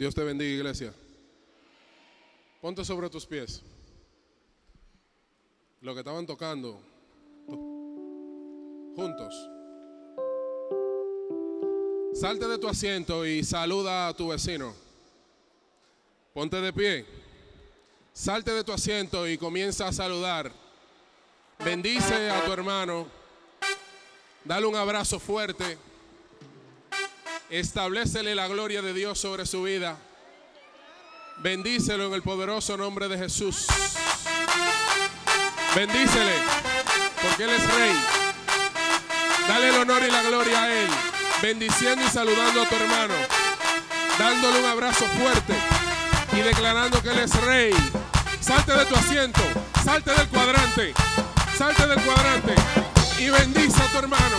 Dios te bendiga, iglesia. Ponte sobre tus pies. Lo que estaban tocando juntos. Salte de tu asiento y saluda a tu vecino. Ponte de pie. Salte de tu asiento y comienza a saludar. Bendice a tu hermano. Dale un abrazo fuerte. Establecele la gloria de Dios sobre su vida. Bendícelo en el poderoso nombre de Jesús. Bendícele, porque Él es rey. Dale el honor y la gloria a Él. Bendiciendo y saludando a tu hermano. Dándole un abrazo fuerte y declarando que Él es rey. Salte de tu asiento, salte del cuadrante, salte del cuadrante y bendice a tu hermano.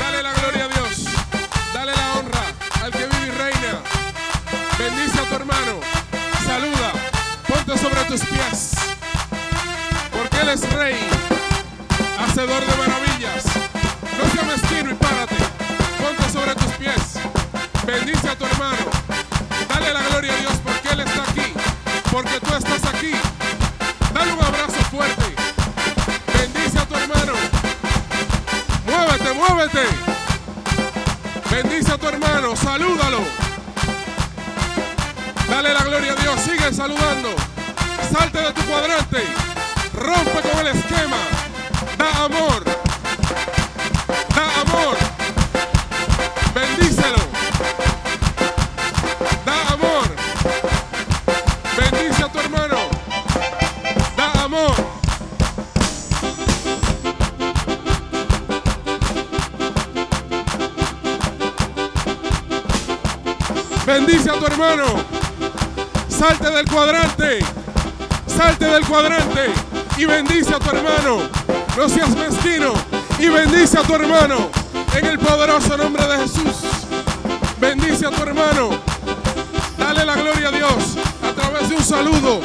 Dale la gloria a Dios. Dale la honra al que vive y reina. Bendice a tu hermano. Saluda. Ponte sobre tus pies. Porque Él es rey. Hacedor de maravillas. No seas mezquino y párate. Ponte sobre tus pies. Bendice a tu hermano. Dale la gloria a Dios porque Él está aquí. Porque tú estás aquí. Dale un abrazo fuerte. Bendice a tu hermano. Muévete, muévete. Bendice a tu hermano, salúdalo. Dale la gloria a Dios, sigue saludando. Salte de tu cuadrante. Rompe con el esquema. Da amor. Bendice a tu hermano. Salte del cuadrante. Salte del cuadrante. Y bendice a tu hermano. No seas mezquino. Y bendice a tu hermano. En el poderoso nombre de Jesús. Bendice a tu hermano. Dale la gloria a Dios. A través de un saludo.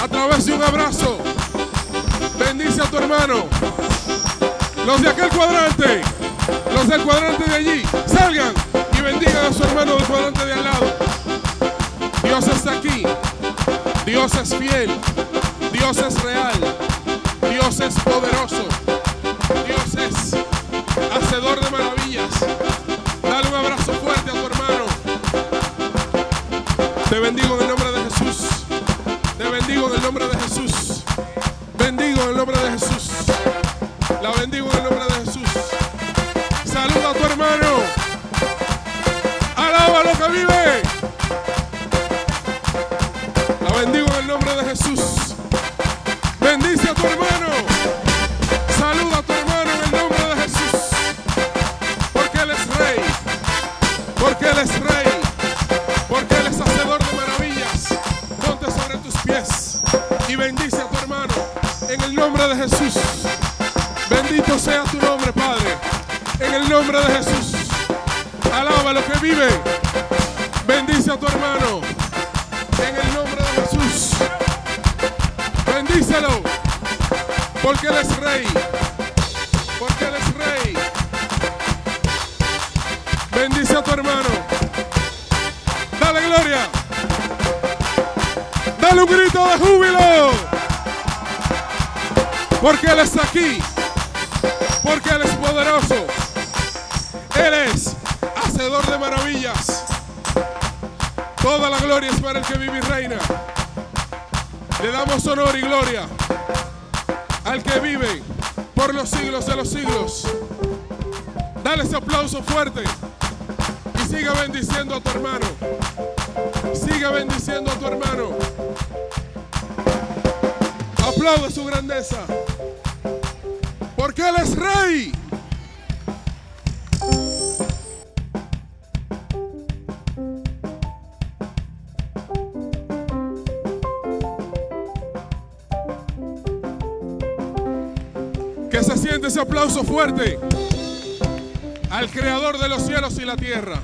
A través de un abrazo. Bendice a tu hermano. Los de aquel cuadrante. Los del cuadrante de allí. Salgan y bendigan a su hermano del cuadrante de al lado. Dios está aquí. Dios es fiel. Dios es real. Dios es poderoso. Dios es hacedor de maravillas. Dale un abrazo fuerte a tu hermano. Te bendigo en el nombre nombre de Jesús. Alaba lo que vive. Bendice a tu hermano. En el nombre de Jesús. Bendícelo. Porque Él es rey. Porque Él es rey. Bendice a tu hermano. Dale gloria. Dale un grito de júbilo. Porque Él está aquí. Para el que vive y reina. Le damos honor y gloria al que vive por los siglos de los siglos. Dale ese aplauso fuerte y siga bendiciendo a tu hermano. Siga bendiciendo a tu hermano. Aplaude su grandeza. Porque Él es rey. Que se siente ese aplauso fuerte al creador de los cielos y la tierra.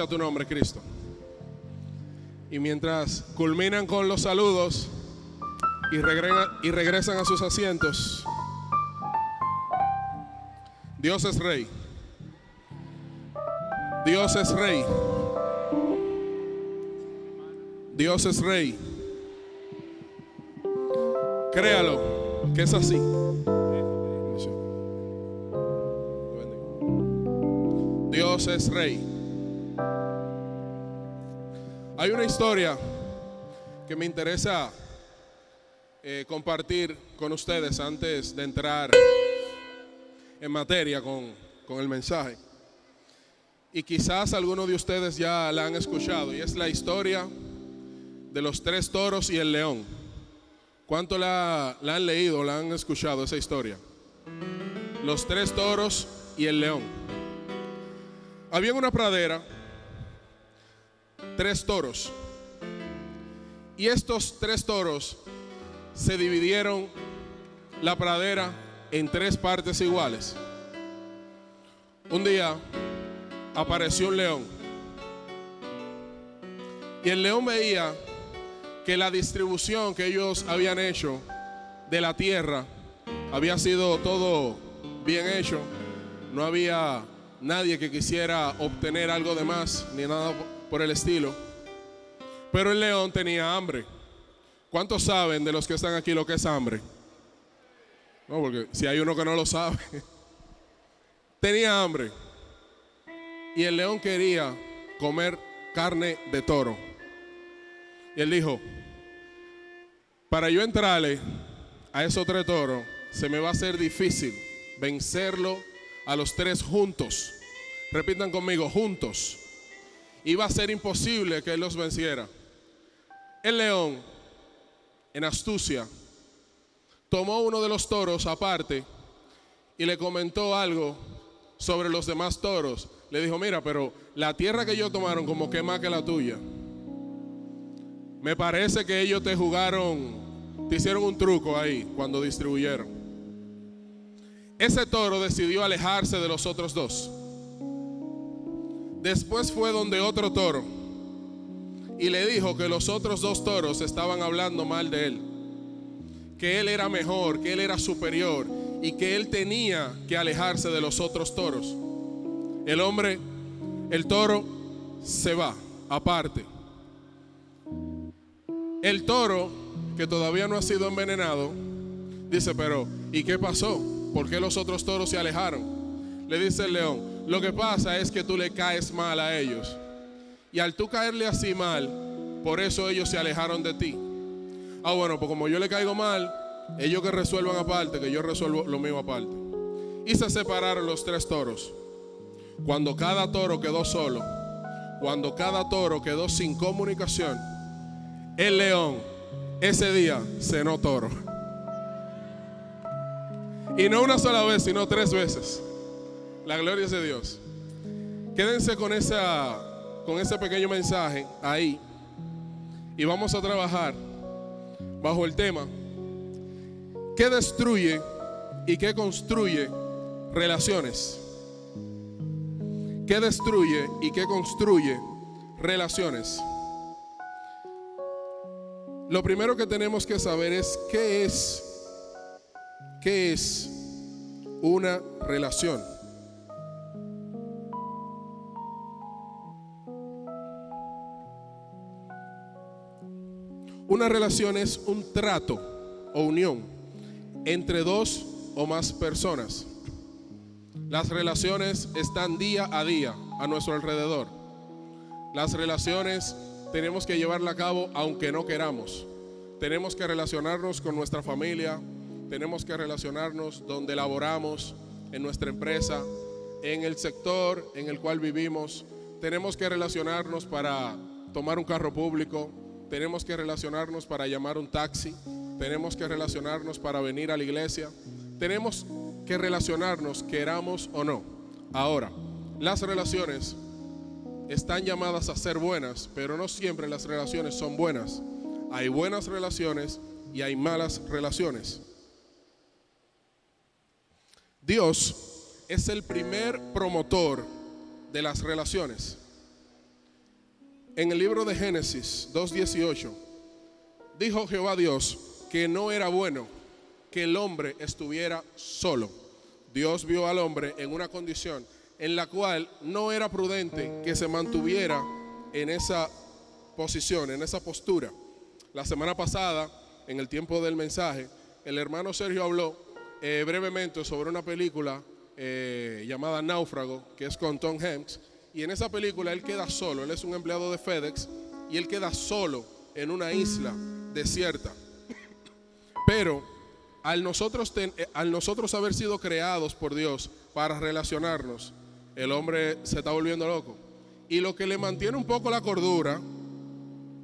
Sea tu nombre, Cristo. Y mientras culminan con los saludos y, y regresan a sus asientos, Dios es rey. Dios es rey. Dios es rey. Créalo, que es así. Dios es rey. Hay una historia que me interesa eh, compartir con ustedes antes de entrar en materia con, con el mensaje. Y quizás algunos de ustedes ya la han escuchado, y es la historia de los tres toros y el león. ¿Cuánto la, la han leído, la han escuchado esa historia? Los tres toros y el león. Había una pradera tres toros. Y estos tres toros se dividieron la pradera en tres partes iguales. Un día apareció un león. Y el león veía que la distribución que ellos habían hecho de la tierra había sido todo bien hecho. No había nadie que quisiera obtener algo de más ni nada por el estilo. Pero el león tenía hambre. ¿Cuántos saben de los que están aquí lo que es hambre? No, porque si hay uno que no lo sabe. tenía hambre. Y el león quería comer carne de toro. Y él dijo, para yo entrarle a esos tres toros, se me va a hacer difícil vencerlo a los tres juntos. Repitan conmigo, juntos iba a ser imposible que él los venciera. El león, en astucia, tomó uno de los toros aparte y le comentó algo sobre los demás toros. Le dijo, mira, pero la tierra que ellos tomaron como que más que la tuya. Me parece que ellos te jugaron, te hicieron un truco ahí cuando distribuyeron. Ese toro decidió alejarse de los otros dos. Después fue donde otro toro y le dijo que los otros dos toros estaban hablando mal de él, que él era mejor, que él era superior y que él tenía que alejarse de los otros toros. El hombre, el toro, se va aparte. El toro, que todavía no ha sido envenenado, dice, pero ¿y qué pasó? ¿Por qué los otros toros se alejaron? Le dice el león, lo que pasa es que tú le caes mal a ellos. Y al tú caerle así mal, por eso ellos se alejaron de ti. Ah, bueno, pues como yo le caigo mal, ellos que resuelvan aparte, que yo resuelvo lo mismo aparte. Y se separaron los tres toros. Cuando cada toro quedó solo, cuando cada toro quedó sin comunicación, el león ese día cenó toro. Y no una sola vez, sino tres veces. La gloria es de Dios. Quédense con, esa, con ese pequeño mensaje ahí. Y vamos a trabajar bajo el tema ¿Qué destruye y qué construye relaciones? ¿Qué destruye y qué construye relaciones? Lo primero que tenemos que saber es qué es qué es una relación. Una relación es un trato o unión entre dos o más personas. Las relaciones están día a día a nuestro alrededor. Las relaciones tenemos que llevarla a cabo aunque no queramos. Tenemos que relacionarnos con nuestra familia, tenemos que relacionarnos donde laboramos, en nuestra empresa, en el sector en el cual vivimos. Tenemos que relacionarnos para tomar un carro público, tenemos que relacionarnos para llamar un taxi, tenemos que relacionarnos para venir a la iglesia, tenemos que relacionarnos queramos o no. Ahora, las relaciones están llamadas a ser buenas, pero no siempre las relaciones son buenas. Hay buenas relaciones y hay malas relaciones. Dios es el primer promotor de las relaciones. En el libro de Génesis 2.18, dijo Jehová Dios que no era bueno que el hombre estuviera solo. Dios vio al hombre en una condición en la cual no era prudente que se mantuviera en esa posición, en esa postura. La semana pasada, en el tiempo del mensaje, el hermano Sergio habló eh, brevemente sobre una película eh, llamada Náufrago, que es con Tom Hanks, y en esa película él queda solo, él es un empleado de FedEx, y él queda solo en una isla desierta. Pero al nosotros, eh, al nosotros haber sido creados por Dios para relacionarnos, el hombre se está volviendo loco. Y lo que le mantiene un poco la cordura,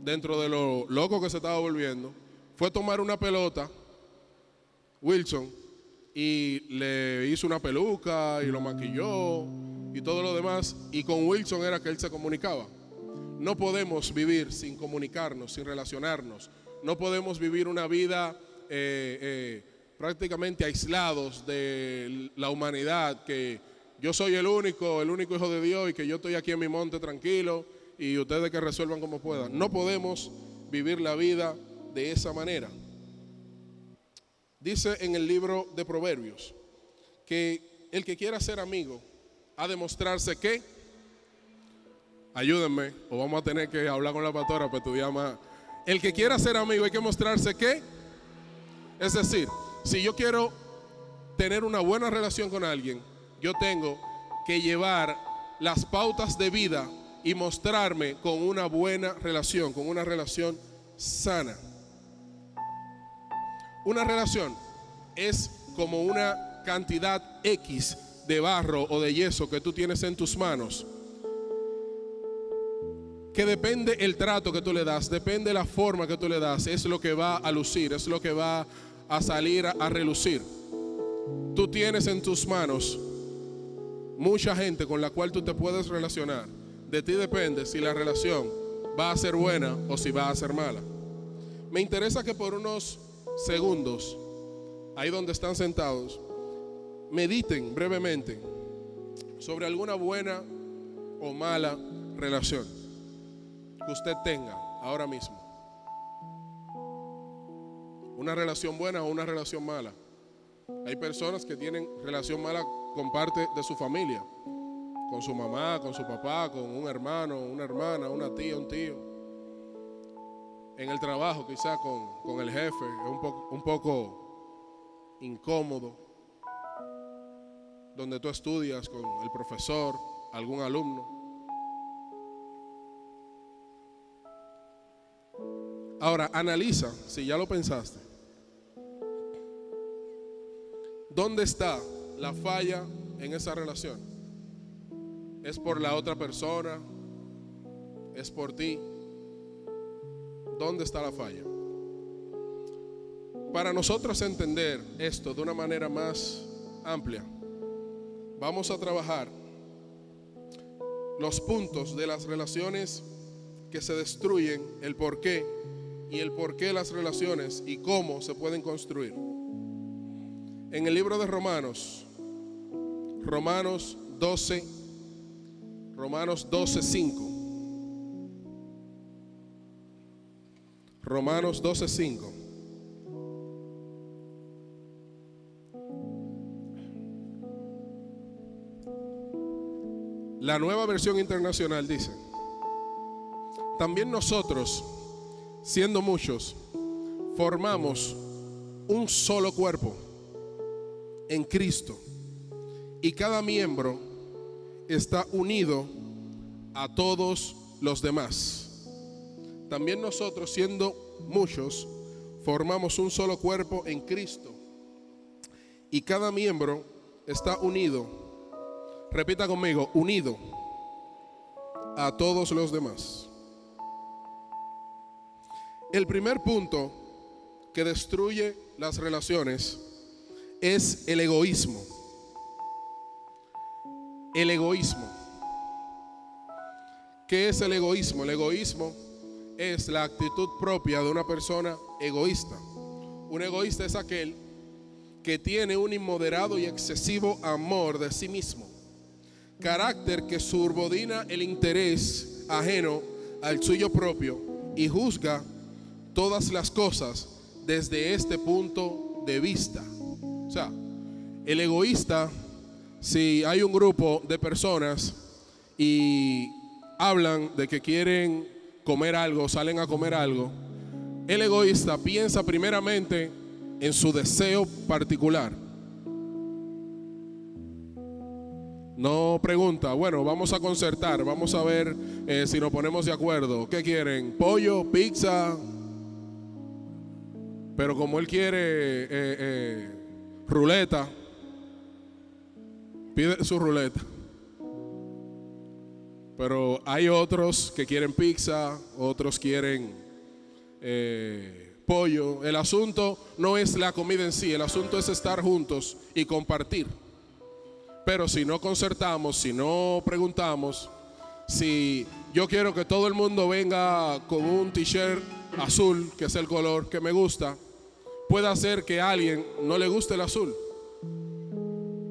dentro de lo loco que se estaba volviendo, fue tomar una pelota, Wilson, y le hizo una peluca y lo maquilló y todo lo demás. Y con Wilson era que él se comunicaba. No podemos vivir sin comunicarnos, sin relacionarnos. No podemos vivir una vida eh, eh, prácticamente aislados de la humanidad que yo soy el único, el único hijo de Dios y que yo estoy aquí en mi monte tranquilo y ustedes que resuelvan como puedan. No podemos vivir la vida de esa manera. Dice en el libro de Proverbios que el que quiera ser amigo ha de mostrarse que, ayúdenme, o vamos a tener que hablar con la pastora para estudiar más. El que quiera ser amigo hay que mostrarse que, es decir, si yo quiero tener una buena relación con alguien, yo tengo que llevar las pautas de vida y mostrarme con una buena relación, con una relación sana. Una relación es como una cantidad X de barro o de yeso que tú tienes en tus manos. Que depende el trato que tú le das, depende la forma que tú le das, es lo que va a lucir, es lo que va a salir a, relucir. Tú tienes en tus manos mucha gente con la cual tú te puedes relacionar. De ti depende si la relación va a ser buena o si va a ser mala. Me interesa que por unos segundos, ahí donde están sentados, mediten brevemente sobre alguna buena o mala relación que usted tenga ahora mismo. Una relación buena o una relación mala. Hay personas que tienen relación mala con parte de su familia, con su mamá, con su papá, con un hermano, una hermana, una tía, un tío. En el trabajo quizá con, el jefe, es un poco, un poco incómodo. Donde tú estudias con el profesor, algún alumno. Ahora, analiza, si ya lo pensaste, ¿dónde está la falla en esa relación? ¿Es por la otra persona? ¿Es por ti? ¿Dónde está la falla? Para nosotros entender esto de una manera más amplia, vamos a trabajar los puntos de las relaciones que se destruyen, el por qué y el por qué las relaciones y cómo se pueden construir. En el libro de Romanos, Romanos 12, Romanos 12, 5. Romanos 12, 5. La nueva versión internacional dice, también nosotros, siendo muchos, formamos un solo cuerpo en Cristo y cada miembro está unido a todos los demás. También nosotros, siendo muchos, formamos un solo cuerpo en Cristo y cada miembro está unido, repita conmigo, unido a todos los demás. El primer punto que destruye las relaciones es el egoísmo. El egoísmo. ¿Qué es el egoísmo? El egoísmo es la actitud propia de una persona egoísta Un egoísta es aquel que tiene un inmoderado y excesivo amor de sí mismo, carácter que subordina el interés ajeno al suyo propio y juzga todas las cosas desde este punto de vista. O sea, el egoísta, si hay un grupo de personas y hablan de que quieren comer algo, salen a comer algo, el egoísta piensa primeramente en su deseo particular. No pregunta, bueno, vamos a concertar, vamos a ver eh, si nos ponemos de acuerdo. ¿Qué quieren? ¿Pollo? ¿Pizza? Pero como él quiere eh, eh, ruleta, pide su ruleta. Pero hay otros que quieren pizza, otros quieren pollo. El asunto no es la comida en sí, el asunto es estar juntos y compartir. Pero si no concertamos, si no preguntamos, si yo quiero que todo el mundo venga con un t-shirt azul, que es el color que me gusta, puede hacer que a alguien no le guste el azul.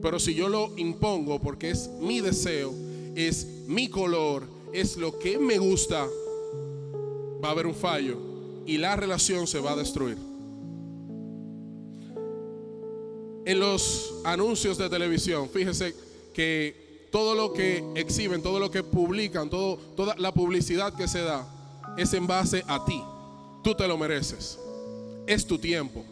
Pero si yo lo impongo porque es mi deseo, es mi color, es lo que me gusta, va a haber un fallo y la relación se va a destruir. En los anuncios de televisión, fíjese que todo lo que exhiben, todo lo que publican, toda la publicidad que se da es en base a ti. Tú te lo mereces. Es tu tiempo.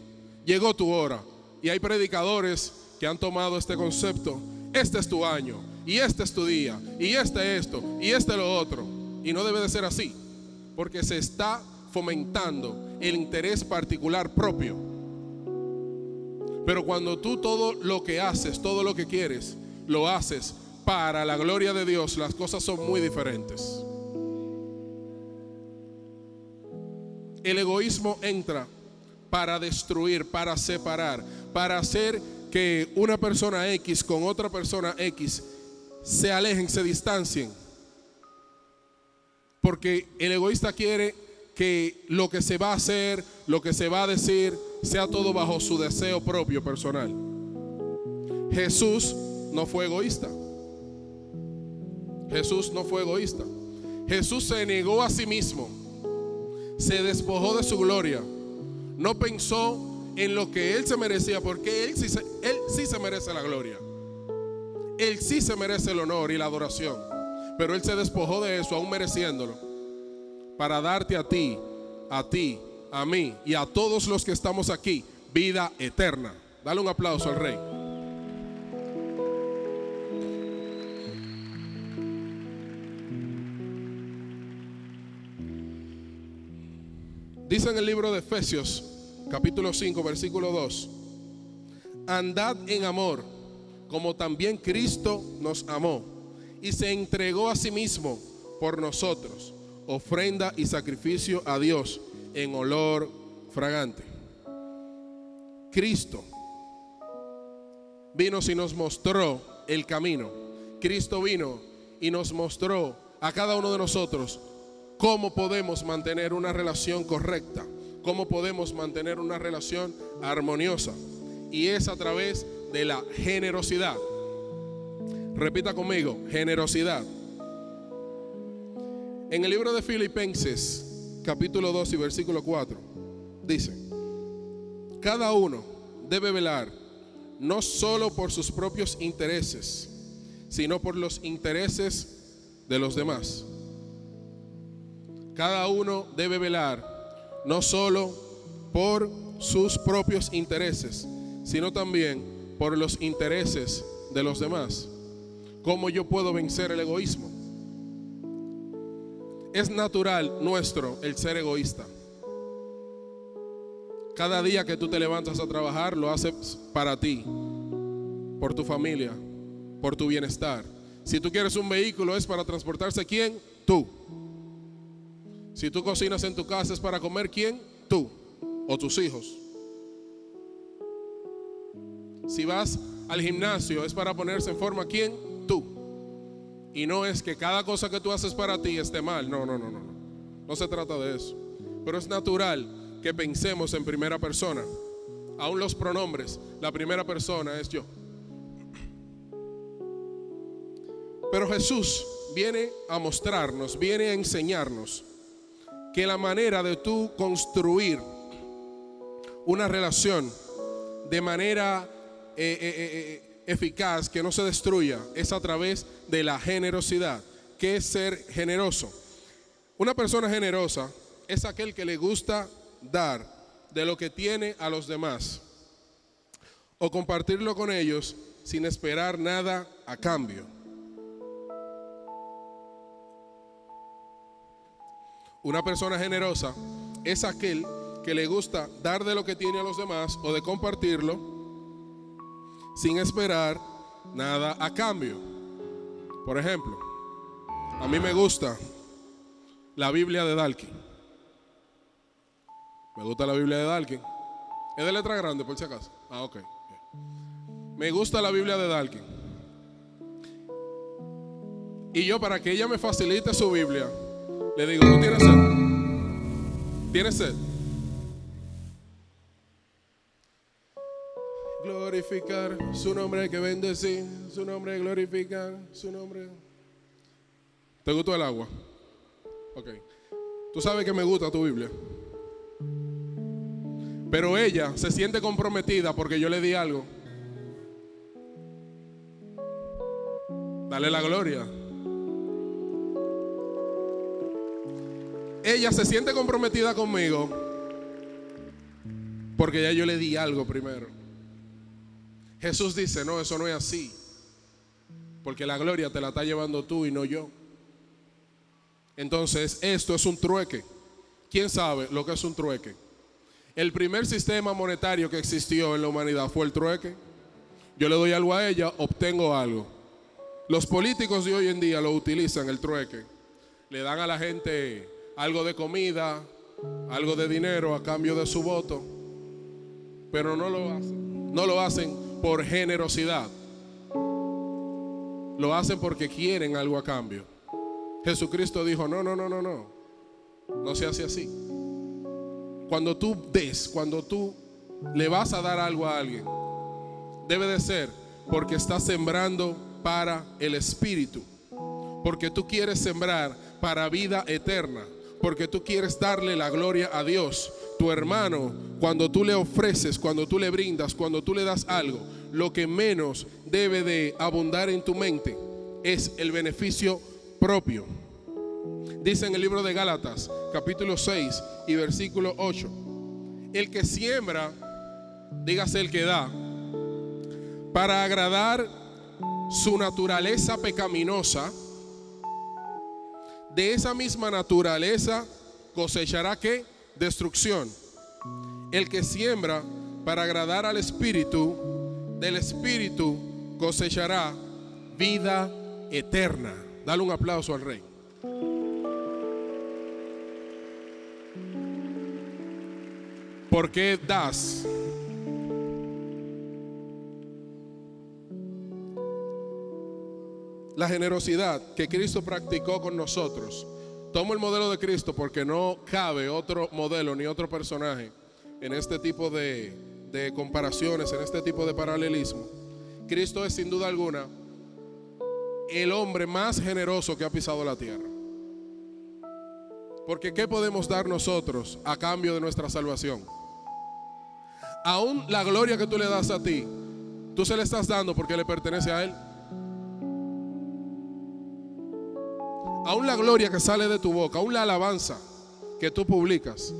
Llegó tu hora. Y hay predicadores que han tomado este concepto. Este es tu año. Y este es tu día. Y este esto. Y este lo otro. Y no debe de ser así. Porque se está fomentando el interés particular propio. Pero cuando tú todo lo que haces, todo lo que quieres, lo haces para la gloria de Dios, las cosas son muy diferentes. El egoísmo entra para destruir, para separar, para hacer que una persona X con otra persona X se alejen, se distancien. Porque el egoísta quiere que lo que se va a hacer, lo que se va a decir, sea todo bajo su deseo propio personal. Jesús no fue egoísta. Jesús no fue egoísta. Jesús se negó a sí mismo. Se despojó de su gloria. No pensó en lo que él se merecía, porque él sí él sí se merece la gloria. Él sí se merece el honor y la adoración. Pero él se despojó de eso, aún mereciéndolo para darte a ti, a ti, a mí y a todos los que estamos aquí vida eterna. Dale un aplauso al rey. Dice en el libro de Efesios, capítulo 5, versículo 2, andad en amor, como también Cristo nos amó y se entregó a sí mismo por nosotros ofrenda y sacrificio a Dios en olor fragante. Cristo vino y nos mostró el camino. Cristo vino y nos mostró a cada uno de nosotros cómo podemos mantener una relación correcta, cómo podemos mantener una relación armoniosa. Y es a través de la generosidad. Repita conmigo, generosidad. En el libro de Filipenses, capítulo 2 y versículo 4, dice, cada uno debe velar no solo por sus propios intereses, sino por los intereses de los demás. Cada uno debe velar no solo por sus propios intereses, sino también por los intereses de los demás. ¿Cómo yo puedo vencer el egoísmo? Es natural nuestro el ser egoísta. Cada día que tú te levantas a trabajar lo haces para ti, por tu familia, por tu bienestar. Si tú quieres un vehículo es para transportarse quién? Tú. Si tú cocinas en tu casa es para comer quién? Tú o tus hijos. Si vas al gimnasio es para ponerse en forma quién? Tú. Y no es que cada cosa que tú haces para ti esté mal. No, no, no, no. No se trata de eso. Pero es natural que pensemos en primera persona. aún los pronombres, la primera persona es yo. Pero Jesús viene a mostrarnos, viene a enseñarnos que la manera de tú construir una relación de manera eh, eh, eh, eficaz, que no se destruya, es a través de la generosidad. ¿Qué es ser generoso? Una persona generosa es aquel que le gusta dar de lo que tiene a los demás o compartirlo con ellos sin esperar nada a cambio. Una persona generosa es aquel que le gusta dar de lo que tiene a los demás o de compartirlo sin esperar nada a cambio. Por ejemplo, a mí me gusta la Biblia de Dalkin. Me gusta la Biblia de Dalkin. Es de letra grande, por si acaso. Ah, ok. Me gusta la Biblia de Dalkin. Y yo, para que ella me facilite su Biblia, le digo, ¿tú tienes sed? ¿Tienes sed? Glorificar su nombre que bendecir, su nombre glorificar, su nombre. ¿Te gustó el agua? Ok. Tú sabes que me gusta tu Biblia. Pero ella se siente comprometida porque yo le di algo. Dale la gloria. ella se siente comprometida conmigo porque ya yo le di algo primero. Jesús dice, no, eso no es así. Porque la gloria te la está llevando tú y no yo. Entonces, esto es un trueque. ¿Quién sabe lo que es un trueque? El primer sistema monetario que existió en la humanidad fue el trueque. Yo le doy algo a ella, obtengo algo. Los políticos de hoy en día lo utilizan, el trueque. Le dan a la gente algo de comida, algo de dinero a cambio de su voto, pero no lo hacen. No lo hacen por generosidad. Lo hacen porque quieren algo a cambio. Jesucristo dijo, no, no, no, no, no. No se hace así. Cuando tú des, cuando tú le vas a dar algo a alguien, debe de ser porque estás sembrando para el Espíritu. Porque tú quieres sembrar para vida eterna porque tú quieres darle la gloria a Dios. Tu hermano, cuando tú le ofreces, cuando tú le brindas, cuando tú le das algo, lo que menos debe de abundar en tu mente es el beneficio propio. Dice en el libro de Gálatas, capítulo 6 y versículo 8, el que siembra, dígase el que da, para agradar su naturaleza pecaminosa, de esa misma naturaleza cosechará qué? Destrucción. El que siembra para agradar al Espíritu, del Espíritu cosechará vida eterna. Dale un aplauso al Rey. ¿Por qué das? la generosidad que Cristo practicó con nosotros. Tomo el modelo de Cristo porque no cabe otro modelo ni otro personaje en este tipo de, comparaciones, en este tipo de paralelismo. Cristo es sin duda alguna el hombre más generoso que ha pisado la tierra. Porque ¿qué podemos dar nosotros a cambio de nuestra salvación? Aún la gloria que tú le das a ti, tú se le estás dando porque le pertenece a Él. Aún la gloria que sale de tu boca, aún la alabanza que tú publicas,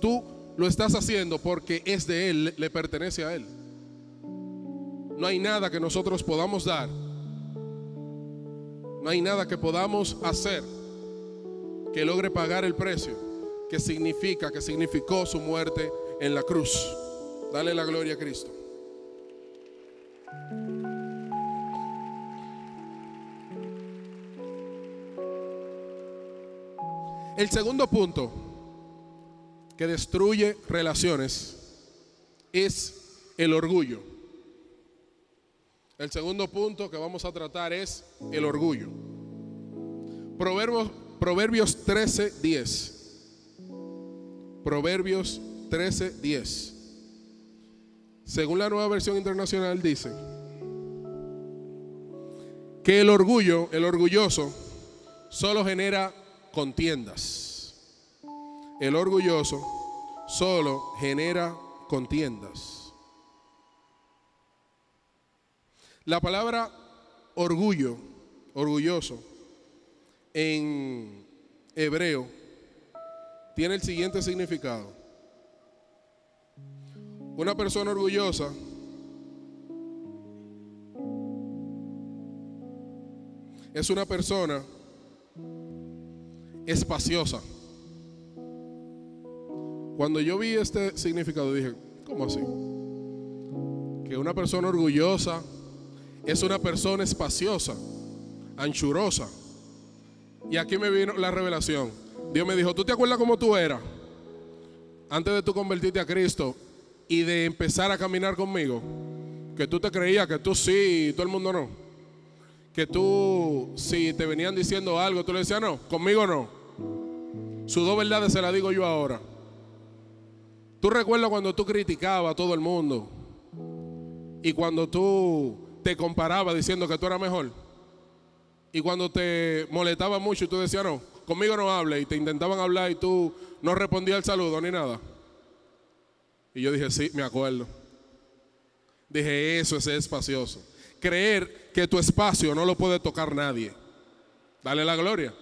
tú, lo estás haciendo porque es de Él, le pertenece a Él. No hay nada que nosotros podamos dar, no hay nada que podamos hacer que logre pagar el precio que significa, que significó su muerte en la cruz. Dale la gloria a Cristo. El segundo punto que destruye relaciones es el orgullo. El segundo punto que vamos a tratar es el orgullo. Proverbios, Proverbios 13, 10. Proverbios 13, 10. Según la nueva versión internacional dice que el orgullo, el orgulloso, solo genera contiendas. El orgulloso solo genera contiendas. La palabra orgullo, orgulloso, en hebreo tiene el siguiente significado. Una persona orgullosa es una persona espaciosa. Cuando yo vi este significado dije, ¿cómo así? Que una persona orgullosa es una persona espaciosa, anchurosa. Y aquí me vino la revelación. Dios me dijo, ¿tú te acuerdas cómo tú eras? Antes de tú convertirte a Cristo y de empezar a caminar conmigo. Que tú te creías que tú sí y todo el mundo no que tú, si te venían diciendo algo, tú le decías, no, conmigo no. Sus dos verdades se las digo yo ahora. Tú recuerdas cuando tú criticabas a todo el mundo y cuando tú te comparabas diciendo que tú eras mejor. Y cuando te molestaba mucho y tú decías, no, conmigo no hable y te intentaban hablar y tú no respondías al saludo ni nada. Y yo dije, sí, me acuerdo. Dije, eso es espacioso creer que tu espacio no lo puede tocar nadie. Dale la gloria.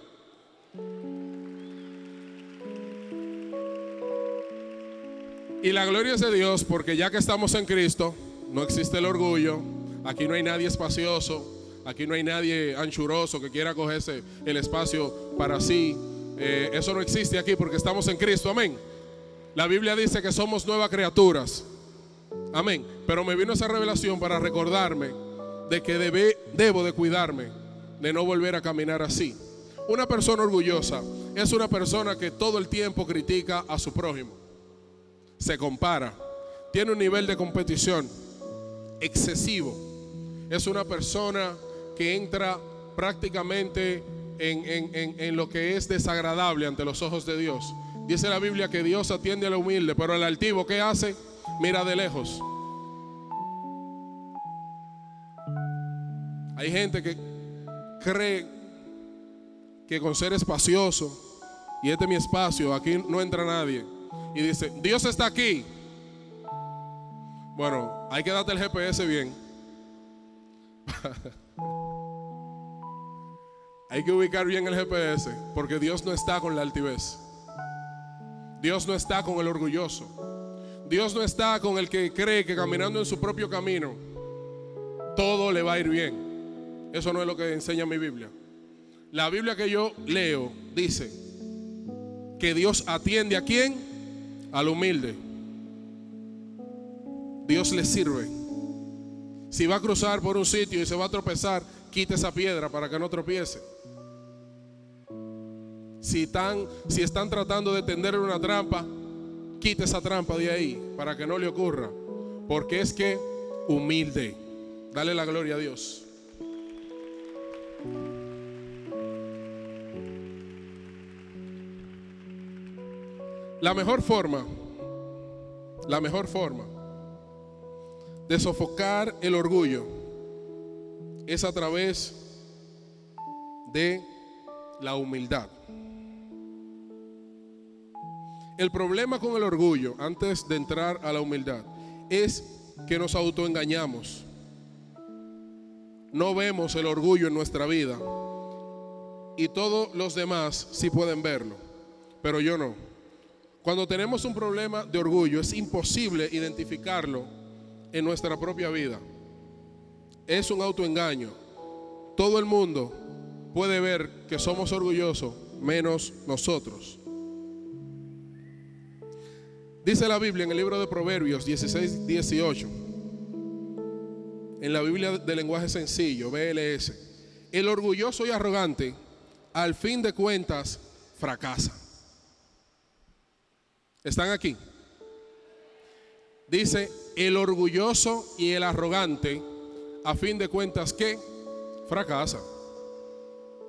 Y la gloria es de Dios porque ya que estamos en Cristo, no existe el orgullo, aquí no hay nadie espacioso, aquí no hay nadie anchuroso que quiera cogerse el espacio para sí. Eh, eso no existe aquí porque estamos en Cristo, amén. La Biblia dice que somos nuevas criaturas, amén. Pero me vino esa revelación para recordarme de que debe, debo de cuidarme de no volver a caminar así. Una persona orgullosa es una persona que todo el tiempo critica a su prójimo, se compara, tiene un nivel de competición excesivo. Es una persona que entra prácticamente en, en, lo que es desagradable ante los ojos de Dios. Dice la Biblia que Dios atiende a la humilde, pero al altivo, ¿qué hace? Mira de lejos. Hay gente que cree que con ser espacioso y este es mi espacio, aquí no entra nadie. Y dice, Dios está aquí. Bueno, hay que darte el GPS bien. hay que ubicar bien el GPS, porque Dios no está con la altivez. Dios no está con el orgulloso. Dios no está con el que cree que caminando en su propio camino, todo le va a ir bien. Eso no es lo que enseña mi Biblia. La Biblia que yo leo dice que Dios atiende a quién? Al humilde. Dios le sirve. Si va a cruzar por un sitio y se va a tropezar, quite esa piedra para que no tropiece. Si están, si están tratando de tenderle una trampa, quite esa trampa de ahí para que no le ocurra. Porque es que humilde. Dale la gloria a Dios. La mejor forma, la mejor forma de sofocar el orgullo es a través de la humildad. El problema con el orgullo, antes de entrar a la humildad, es que nos autoengañamos. No vemos el orgullo en nuestra vida. Y todos los demás sí pueden verlo, pero yo no. Cuando tenemos un problema de orgullo es imposible identificarlo en nuestra propia vida. Es un autoengaño. Todo el mundo puede ver que somos orgullosos, menos nosotros. Dice la Biblia en el libro de Proverbios 16, 18, en la Biblia de lenguaje sencillo, BLS, el orgulloso y arrogante al fin de cuentas fracasa. ¿Están aquí? Dice, el orgulloso y el arrogante, a fin de cuentas, ¿qué? Fracasa.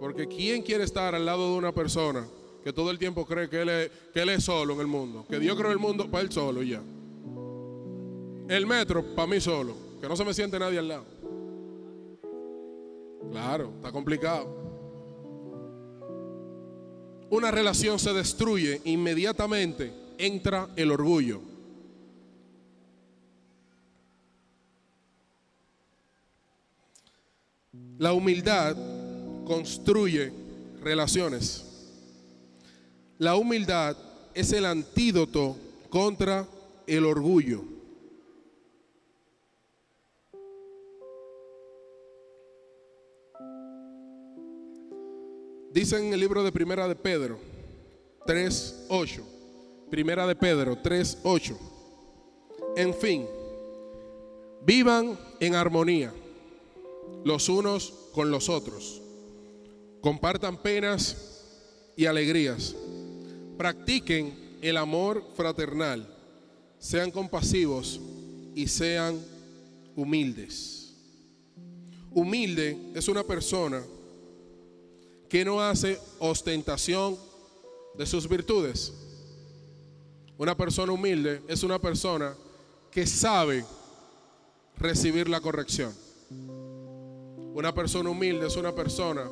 Porque ¿quién quiere estar al lado de una persona que todo el tiempo cree que él, es, que es solo en el mundo. Que Dios creó el mundo para él solo y ya. El metro para mí solo. Que no se me siente nadie al lado. Claro, está complicado. Una relación se destruye inmediatamente entra el orgullo. La humildad construye relaciones. La humildad es el antídoto contra el orgullo. Dice en el libro de Primera de Pedro 3.8, Primera de Pedro 3.8, en fin, vivan en armonía los unos con los otros, compartan penas y alegrías, practiquen el amor fraternal, sean compasivos y sean humildes. Humilde es una persona que no hace ostentación de sus virtudes. Una persona humilde es una persona que sabe recibir la corrección. Una persona humilde es una persona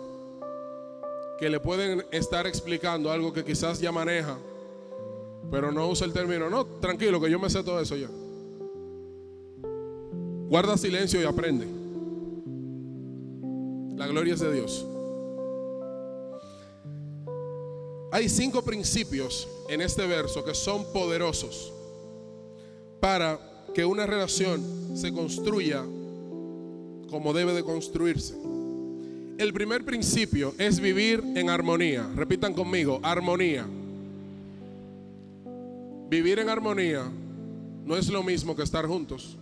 que le pueden estar explicando algo que quizás ya maneja, pero no usa el término, no, tranquilo, que yo me sé todo eso ya. Guarda silencio y aprende. La gloria es de Dios. Hay cinco principios en este verso que son poderosos para que una relación se construya como debe de construirse. El primer principio es vivir en armonía. Repitan conmigo, armonía. Vivir en armonía no es lo mismo que estar juntos.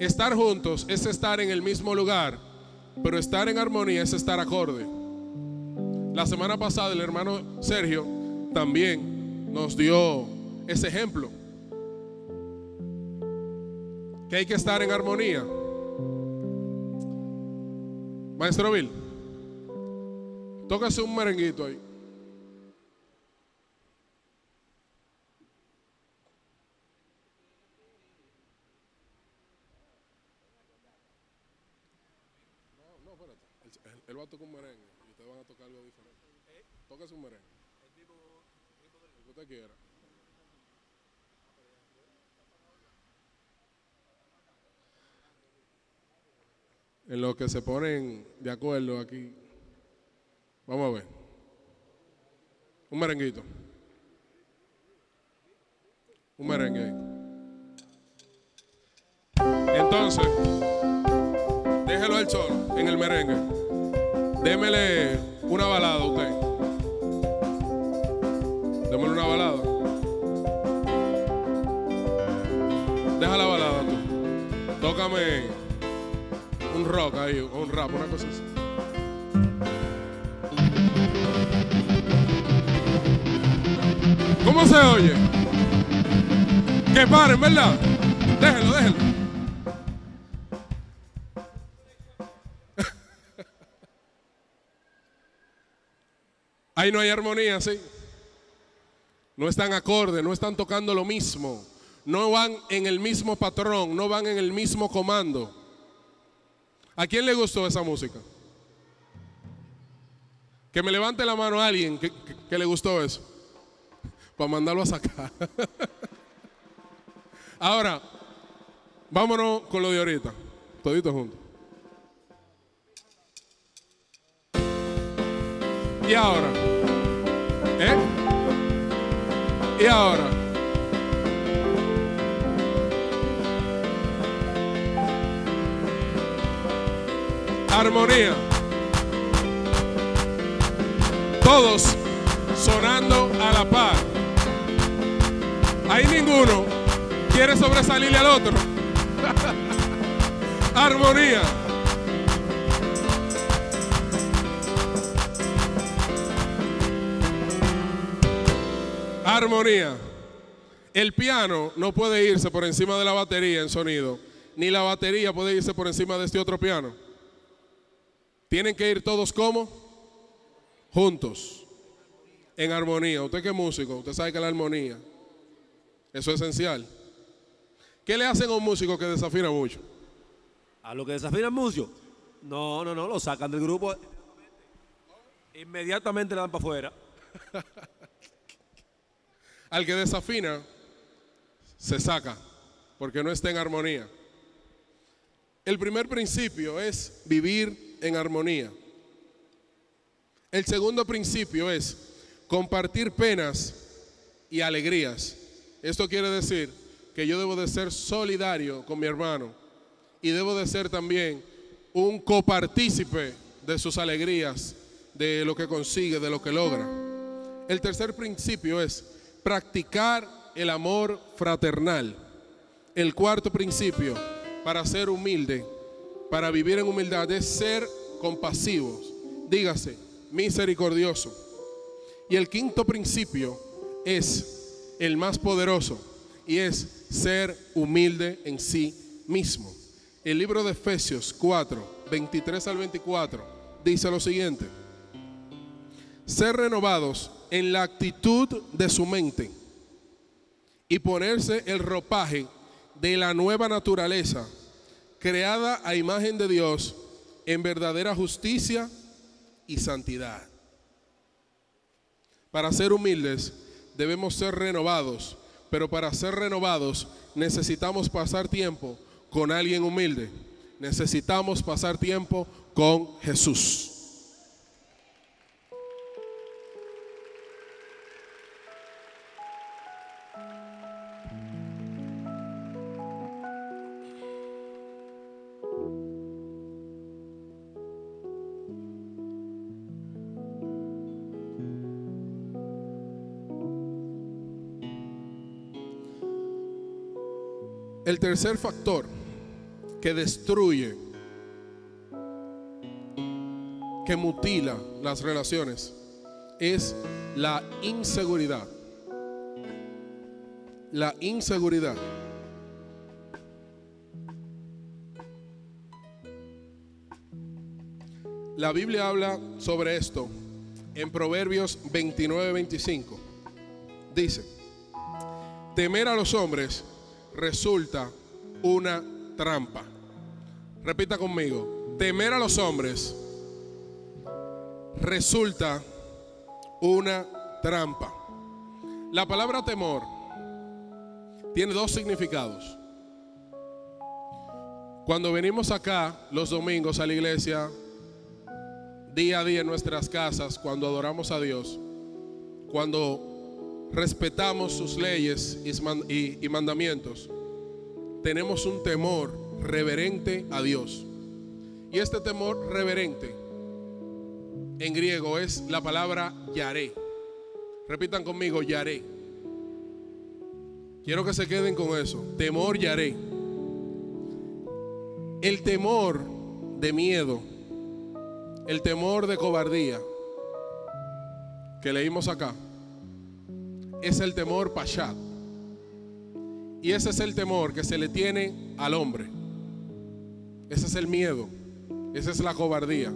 Estar juntos es estar en el mismo lugar pero estar en armonía es estar acorde. La semana pasada el hermano Sergio también nos dio ese ejemplo. Que hay que estar en armonía. Maestro Bill, tócase un merenguito ahí. Él va a tocar un merengue y ustedes van a tocar algo diferente. Un merengue. El que usted quiera. En lo que se ponen de acuerdo aquí. Vamos a ver. Un merenguito. Un merengue. Entonces, déjelo al solo en el merengue. Démele una balada a usted. Démele una balada. Deja la balada tú. Tócame un rock ahí, un rap, una cosa así. ¿Cómo se oye? Que paren, ¿verdad? Déjenlo, déjenlo. Ahí no hay armonía, ¿sí? No están acorde, no están tocando lo mismo. No van en el mismo patrón, no van en el mismo comando. ¿A quién le gustó esa música? Que me levante la mano a alguien que, le gustó eso. Para mandarlo a sacar. Ahora, vámonos con lo de ahorita. Toditos juntos. Y ahora. ¿Eh? Y ahora. Armonía. Todos sonando a la par. Ahí ninguno quiere sobresalirle al otro. Armonía. Armonía. El piano no puede irse por encima de la batería en sonido, ni la batería puede irse por encima de este otro piano. Tienen que ir todos como juntos, en armonía. Usted que es músico, usted sabe que la armonía, eso es esencial. ¿Qué le hacen a un músico que desafina mucho? A lo que desafina mucho, no, no, no, lo sacan del grupo. Inmediatamente le dan para afuera. Al que desafina, se saca, porque no está en armonía. El primer principio es vivir en armonía. El segundo principio es compartir penas y alegrías. Esto quiere decir que yo debo de ser solidario con mi hermano y debo de ser también un copartícipe de sus alegrías, de lo que consigue, de lo que logra. El tercer principio es practicar el amor fraternal. El cuarto principio para ser humilde, para vivir en humildad, es ser compasivos. Dígase, misericordioso. Y el quinto principio es el más poderoso y es ser humilde en sí mismo. El libro de Efesios 4, 23 al 24 dice lo siguiente. Ser renovados en la actitud de su mente y ponerse el ropaje de la nueva naturaleza, creada a imagen de Dios en verdadera justicia y santidad. Para ser humildes debemos ser renovados, pero para ser renovados necesitamos pasar tiempo con alguien humilde. Necesitamos pasar tiempo con Jesús. El tercer factor que destruye, que mutila las relaciones, es la inseguridad. La inseguridad. La Biblia habla sobre esto en Proverbios 29-25. Dice, temer a los hombres resulta una trampa. Repita conmigo, temer a los hombres resulta una trampa. La palabra temor tiene dos significados. Cuando venimos acá los domingos a la iglesia, día a día en nuestras casas, cuando adoramos a Dios, cuando respetamos sus leyes y mandamientos, tenemos un temor reverente a Dios. Y este temor reverente en griego es la palabra yaré. Repitan conmigo, yaré. Quiero que se queden con eso. Temor yaré. El temor de miedo, el temor de cobardía que leímos acá es el temor Pashat. Y ese es el temor que se le tiene al hombre. Ese es el miedo. Esa es la cobardía.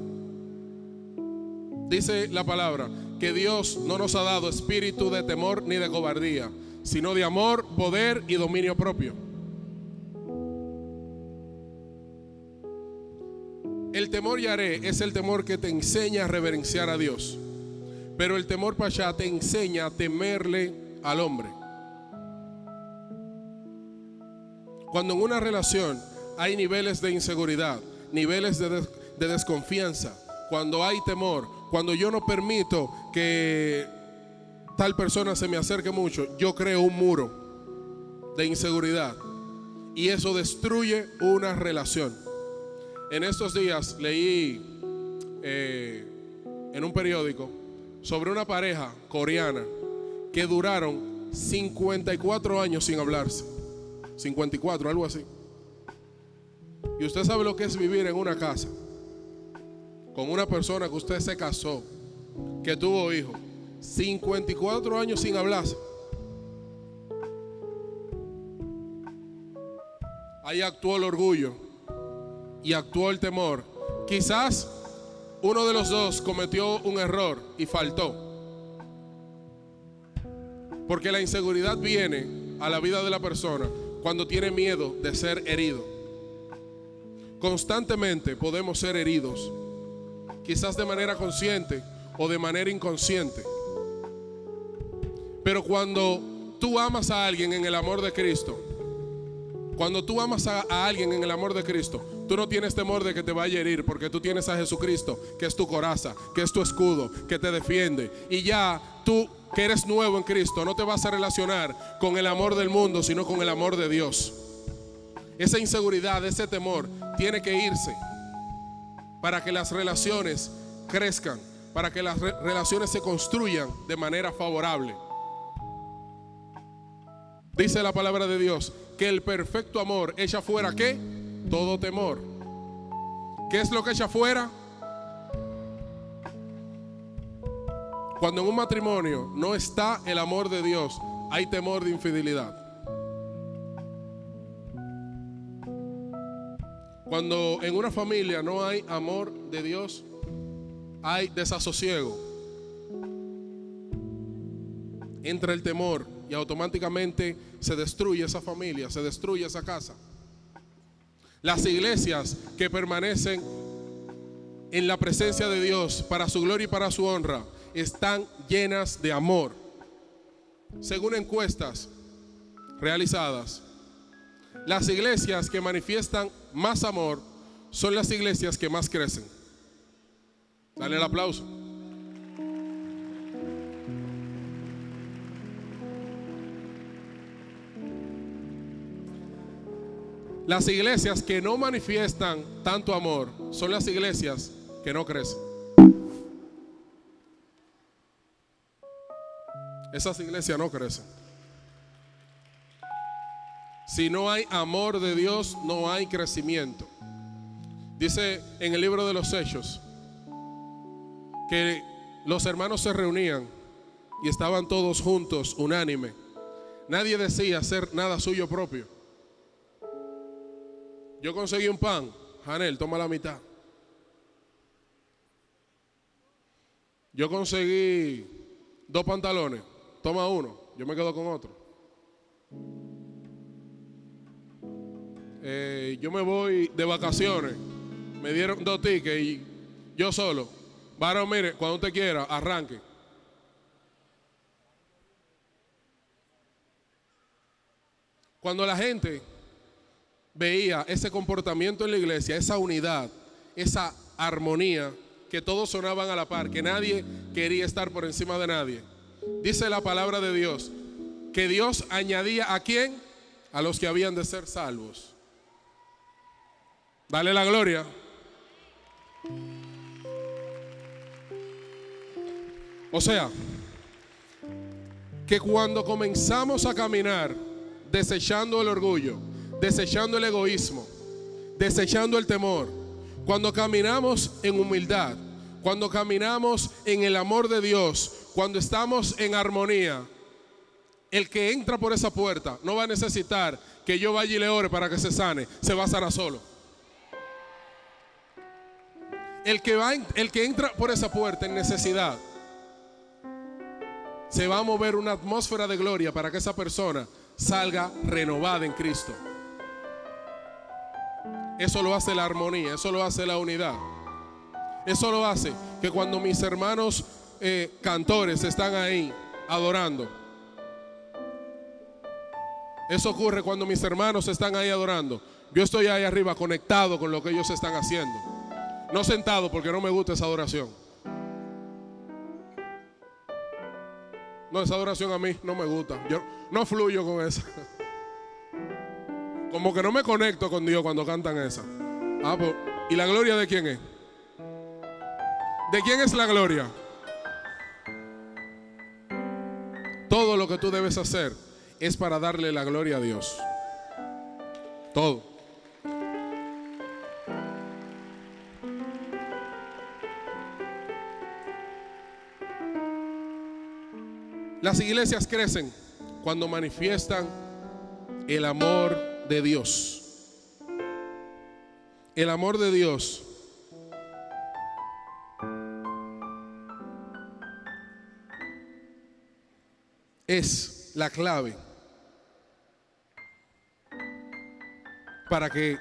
Dice la palabra que Dios no nos ha dado espíritu de temor ni de cobardía, sino de amor, poder y dominio propio. El temor yaré es el temor que te enseña a reverenciar a Dios. Pero el temor Pasha te enseña a temerle al hombre. Cuando en una relación hay niveles de inseguridad, niveles de, de desconfianza, cuando hay temor, cuando yo no permito que tal persona se me acerque mucho, yo creo un muro de inseguridad. Y eso destruye una relación. En estos días leí eh, en un periódico sobre una pareja coreana que duraron 54 años sin hablarse. 54, algo así. Y usted sabe lo que es vivir en una casa con una persona que usted se casó, que tuvo hijos, 54 años sin hablarse. Ahí actuó el orgullo y actuó el temor. Quizás uno de los dos cometió un error y faltó. Porque la inseguridad viene a la vida de la persona cuando tiene miedo de ser herido. Constantemente podemos ser heridos, quizás de manera consciente o de manera inconsciente. Pero cuando tú amas a alguien en el amor de Cristo, cuando tú amas a, alguien en el amor de Cristo, tú no tienes temor de que te vaya a herir, porque tú tienes a Jesucristo, que es tu coraza, que es tu escudo, que te defiende. Y ya tú, que eres nuevo en Cristo, no te vas a relacionar con el amor del mundo, sino con el amor de Dios. Esa inseguridad, ese temor, tiene que irse para que las relaciones crezcan, para que las re relaciones se construyan de manera favorable. Dice la palabra de Dios que el perfecto amor echa fuera qué? Todo temor. ¿Qué es lo que echa fuera? Cuando en un matrimonio no está el amor de Dios, hay temor de infidelidad. Cuando en una familia no hay amor de Dios, hay desasosiego. Entra el temor y automáticamente se destruye esa familia, se destruye esa casa. Las iglesias que permanecen en la presencia de Dios para su gloria y para su honra están llenas de amor. Según encuestas realizadas, las iglesias que manifiestan más amor son las iglesias que más crecen. Dale el aplauso. Las iglesias que no manifiestan tanto amor son las iglesias que no crecen. Esas iglesias no crecen. Si no hay amor de Dios, no hay crecimiento. Dice en el libro de los Hechos que los hermanos se reunían y estaban todos juntos, unánime. Nadie decía hacer nada suyo propio. Yo conseguí un pan, Janel, toma la mitad. Yo conseguí dos pantalones, toma uno, yo me quedo con otro. Eh, yo me voy de vacaciones, me dieron dos tickets y yo solo. Varón, mire, cuando usted quiera, arranque. Cuando la gente veía ese comportamiento en la iglesia, esa unidad, esa armonía, que todos sonaban a la par, que nadie quería estar por encima de nadie. Dice la palabra de Dios que Dios añadía a quién? A los que habían de ser salvos. Dale la gloria. O sea, que cuando comenzamos a caminar desechando el orgullo, desechando el egoísmo, desechando el temor, cuando caminamos en humildad, cuando caminamos en el amor de Dios, cuando estamos en armonía, el que entra por esa puerta no va a necesitar que yo vaya y le ore para que se sane, se va a sanar solo. El que, va, el que entra por esa puerta en necesidad, se va a mover una atmósfera de gloria para que esa persona salga renovada en Cristo. Eso lo hace la armonía, eso lo hace la unidad. Eso lo hace que cuando mis hermanos eh, cantores están ahí adorando, eso ocurre cuando mis hermanos están ahí adorando. Yo estoy ahí arriba conectado con lo que ellos están haciendo. No sentado porque no me gusta esa adoración. No, esa adoración a mí no me gusta. Yo no fluyo con esa. Como que no me conecto con Dios cuando cantan esa. Ah, pues, ¿y la gloria de quién es? ¿De quién es la gloria? Todo lo que tú debes hacer es para darle la gloria a Dios. Todo. Las iglesias crecen cuando manifiestan el amor de Dios. El amor de Dios. Es la clave para que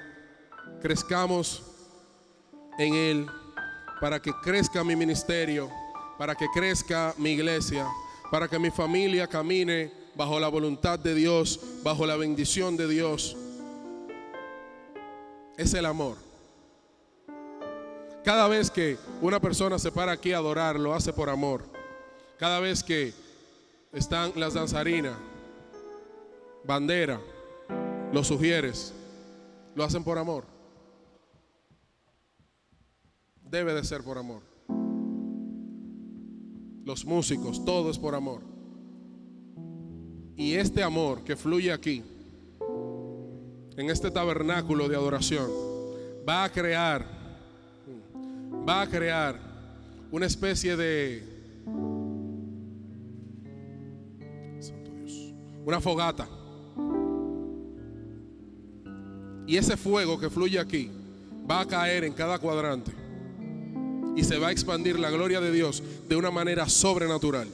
crezcamos en Él, para que crezca mi ministerio, para que crezca mi iglesia, para que mi familia camine bajo la voluntad de Dios, bajo la bendición de Dios. Es el amor. Cada vez que una persona se para aquí a adorar, lo hace por amor. Cada vez que están las danzarinas, bandera, los sugieres, lo hacen por amor. Debe de ser por amor. Los músicos, todo es por amor. Y este amor que fluye aquí, en este tabernáculo de adoración, va a crear, va a crear una especie de, Santo Dios, una fogata y ese fuego que fluye aquí va a caer en cada cuadrante. Y se va a expandir la gloria de Dios de una manera sobrenatural.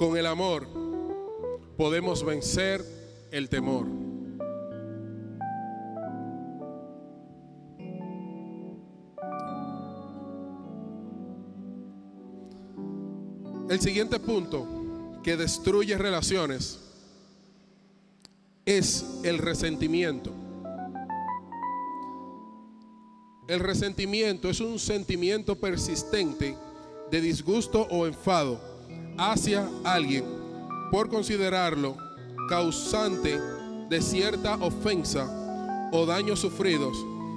Con el amor podemos vencer el temor. El siguiente punto que destruye relaciones es el resentimiento. El resentimiento es un sentimiento persistente de disgusto o enfado hacia alguien por considerarlo causante de cierta ofensa o daños sufridos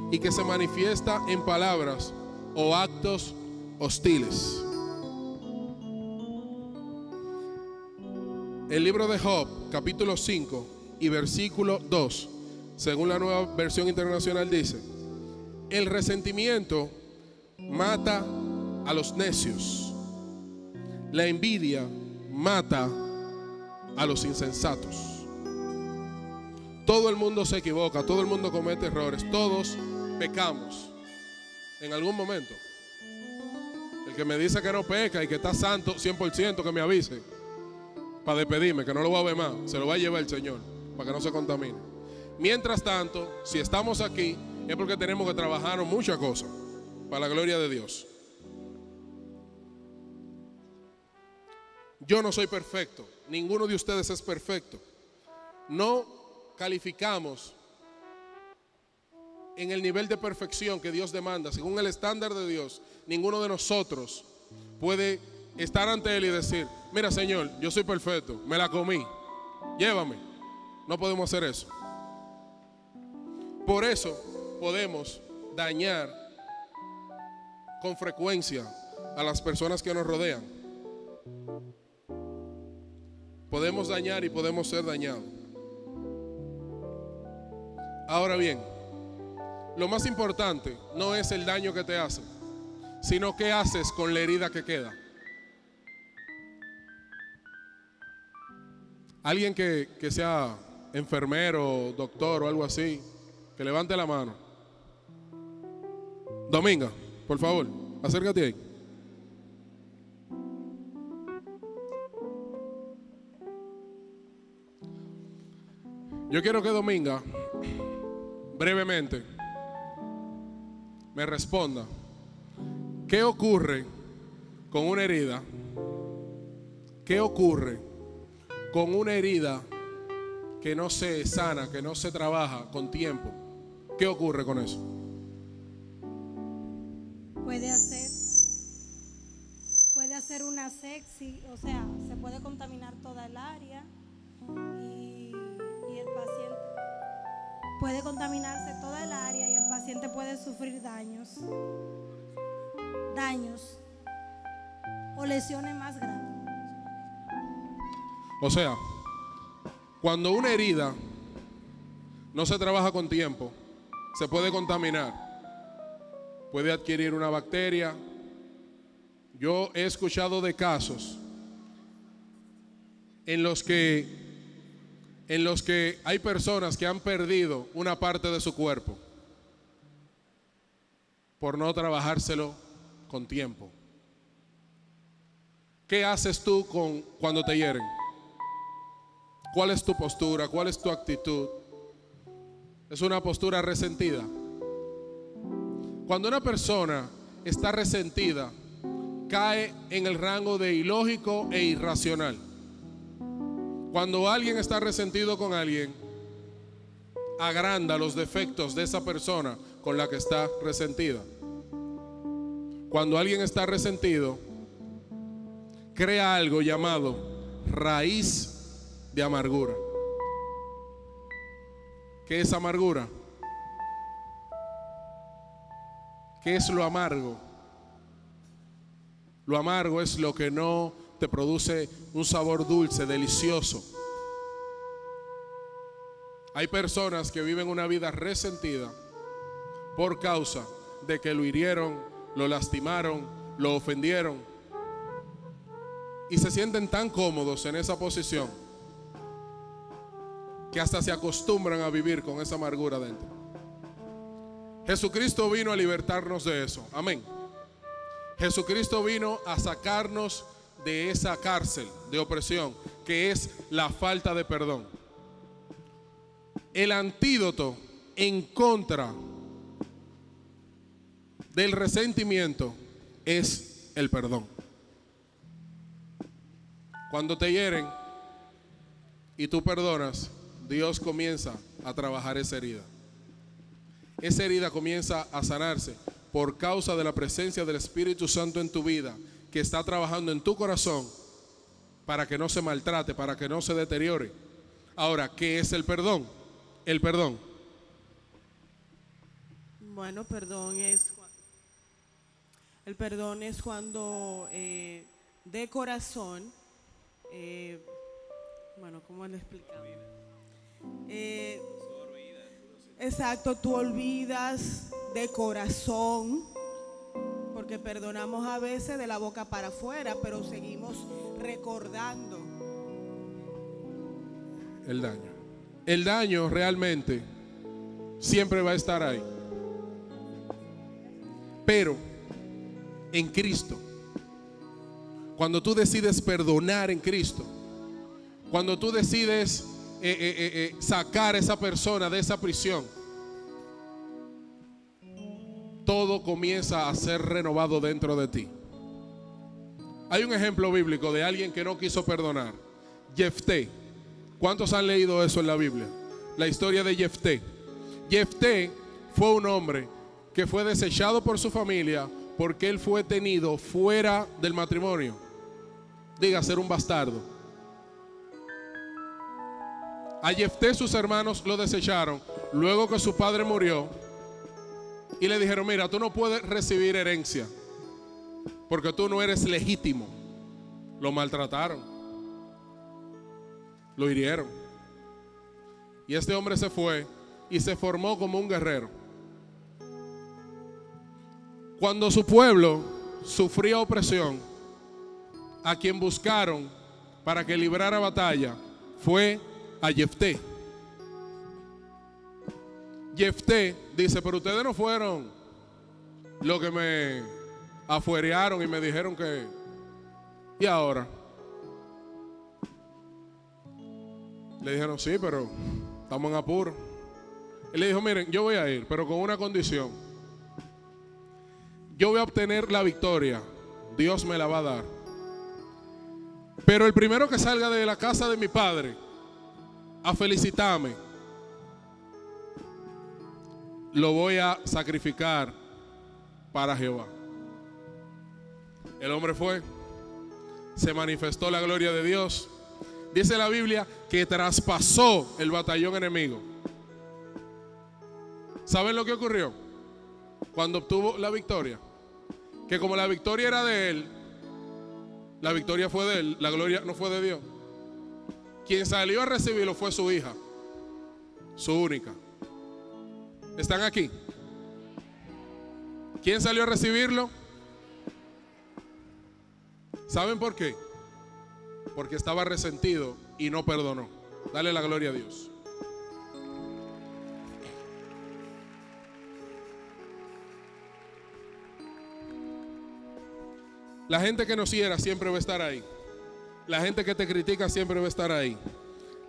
y que se manifiesta en palabras o actos hostiles. El libro de Job, capítulo 5 y versículo 2, según la nueva versión internacional dice, el resentimiento mata a los necios, la envidia mata a los insensatos. Todo el mundo se equivoca, todo el mundo comete errores, todos pecamos en algún momento. El que me dice que no peca y que está santo 100% que me avise para despedirme, que no lo va a ver más, se lo va a llevar el Señor, para que no se contamine. Mientras tanto, si estamos aquí, es porque tenemos que trabajar muchas cosas, para la gloria de Dios. Yo no soy perfecto, ninguno de ustedes es perfecto. No calificamos en el nivel de perfección que Dios demanda, según el estándar de Dios, ninguno de nosotros puede estar ante Él y decir, mira Señor, yo soy perfecto, me la comí, llévame. No podemos hacer eso. Por eso podemos dañar con frecuencia a las personas que nos rodean. Podemos dañar y podemos ser dañados. Ahora bien, lo más importante no es el daño que te hacen, sino qué haces con la herida que queda. Alguien que, que sea enfermero, doctor o algo así, que levante la mano. Dominga, por favor, acércate ahí. Yo quiero que Dominga, brevemente, me responda, ¿qué ocurre con una herida? ¿Qué ocurre con una herida que no se sana, que no se trabaja con tiempo? ¿Qué ocurre con eso? Puede hacer, puede hacer una sexy, o sea, se puede contaminar toda el área y, puede contaminarse toda el área y el paciente puede sufrir daños, daños o lesiones más grandes. O sea, cuando una herida no se trabaja con tiempo, se puede contaminar, puede adquirir una bacteria. Yo he escuchado de casos en los que en los que hay personas que han perdido una parte de su cuerpo por no trabajárselo con tiempo. ¿Qué haces tú con cuando te hieren? ¿Cuál es tu postura? ¿Cuál es tu actitud? Es una postura resentida. Cuando una persona está resentida, cae en el rango de ilógico e irracional. Cuando alguien está resentido con alguien, agranda los defectos de esa persona con la que está resentida. Cuando alguien está resentido, crea algo llamado raíz de amargura. ¿Qué es amargura? ¿Qué es lo amargo? Lo amargo es lo que no produce un sabor dulce, delicioso. Hay personas que viven una vida resentida por causa de que lo hirieron, lo lastimaron, lo ofendieron. Y se sienten tan cómodos en esa posición que hasta se acostumbran a vivir con esa amargura dentro. Jesucristo vino a libertarnos de eso. Amén. Jesucristo vino a sacarnos de esa cárcel de opresión que es la falta de perdón. El antídoto en contra del resentimiento es el perdón. Cuando te hieren y tú perdonas, Dios comienza a trabajar esa herida. Esa herida comienza a sanarse por causa de la presencia del Espíritu Santo en tu vida, que está trabajando en tu corazón para que no se maltrate, para que no se deteriore. Ahora, ¿qué es el perdón? El perdón. Bueno, perdón es el perdón es cuando eh, de corazón, eh, bueno, ¿cómo le explicamos? Eh, exacto, tú olvidas de corazón, porque perdonamos a veces de la boca para afuera, pero seguimos recordando. El daño. El daño realmente siempre va a estar ahí. Pero en Cristo, cuando tú decides perdonar en Cristo, cuando tú decides eh, eh, eh, sacar a esa persona de esa prisión, todo comienza a ser renovado dentro de ti. Hay un ejemplo bíblico de alguien que no quiso perdonar. Jefté. ¿Cuántos han leído eso en la Biblia? La historia de Jefté. Jefté fue un hombre que fue desechado por su familia porque él fue tenido fuera del matrimonio. Diga, ser un bastardo. A Jefté sus hermanos lo desecharon luego que su padre murió y le dijeron, mira, tú no puedes recibir herencia porque tú no eres legítimo. Lo maltrataron. Lo hirieron. Y este hombre se fue y se formó como un guerrero. Cuando su pueblo sufría opresión, a quien buscaron para que librara batalla fue a Jefté. Jefté dice, pero ustedes no fueron los que me afuerearon y me dijeron que... ¿Y ahora? Le dijeron, sí, pero estamos en apuro. Él le dijo, miren, yo voy a ir, pero con una condición. Yo voy a obtener la victoria. Dios me la va a dar. Pero el primero que salga de la casa de mi padre a felicitarme, lo voy a sacrificar para Jehová. El hombre fue, se manifestó la gloria de Dios. Dice la Biblia que traspasó el batallón enemigo. ¿Saben lo que ocurrió? Cuando obtuvo la victoria. Que como la victoria era de él, la victoria fue de él, la gloria no fue de Dios. Quien salió a recibirlo fue su hija, su única. ¿Están aquí? ¿Quién salió a recibirlo? ¿Saben por qué? Porque estaba resentido y no perdonó. Dale la gloria a Dios. La gente que nos hiera siempre va a estar ahí. La gente que te critica siempre va a estar ahí.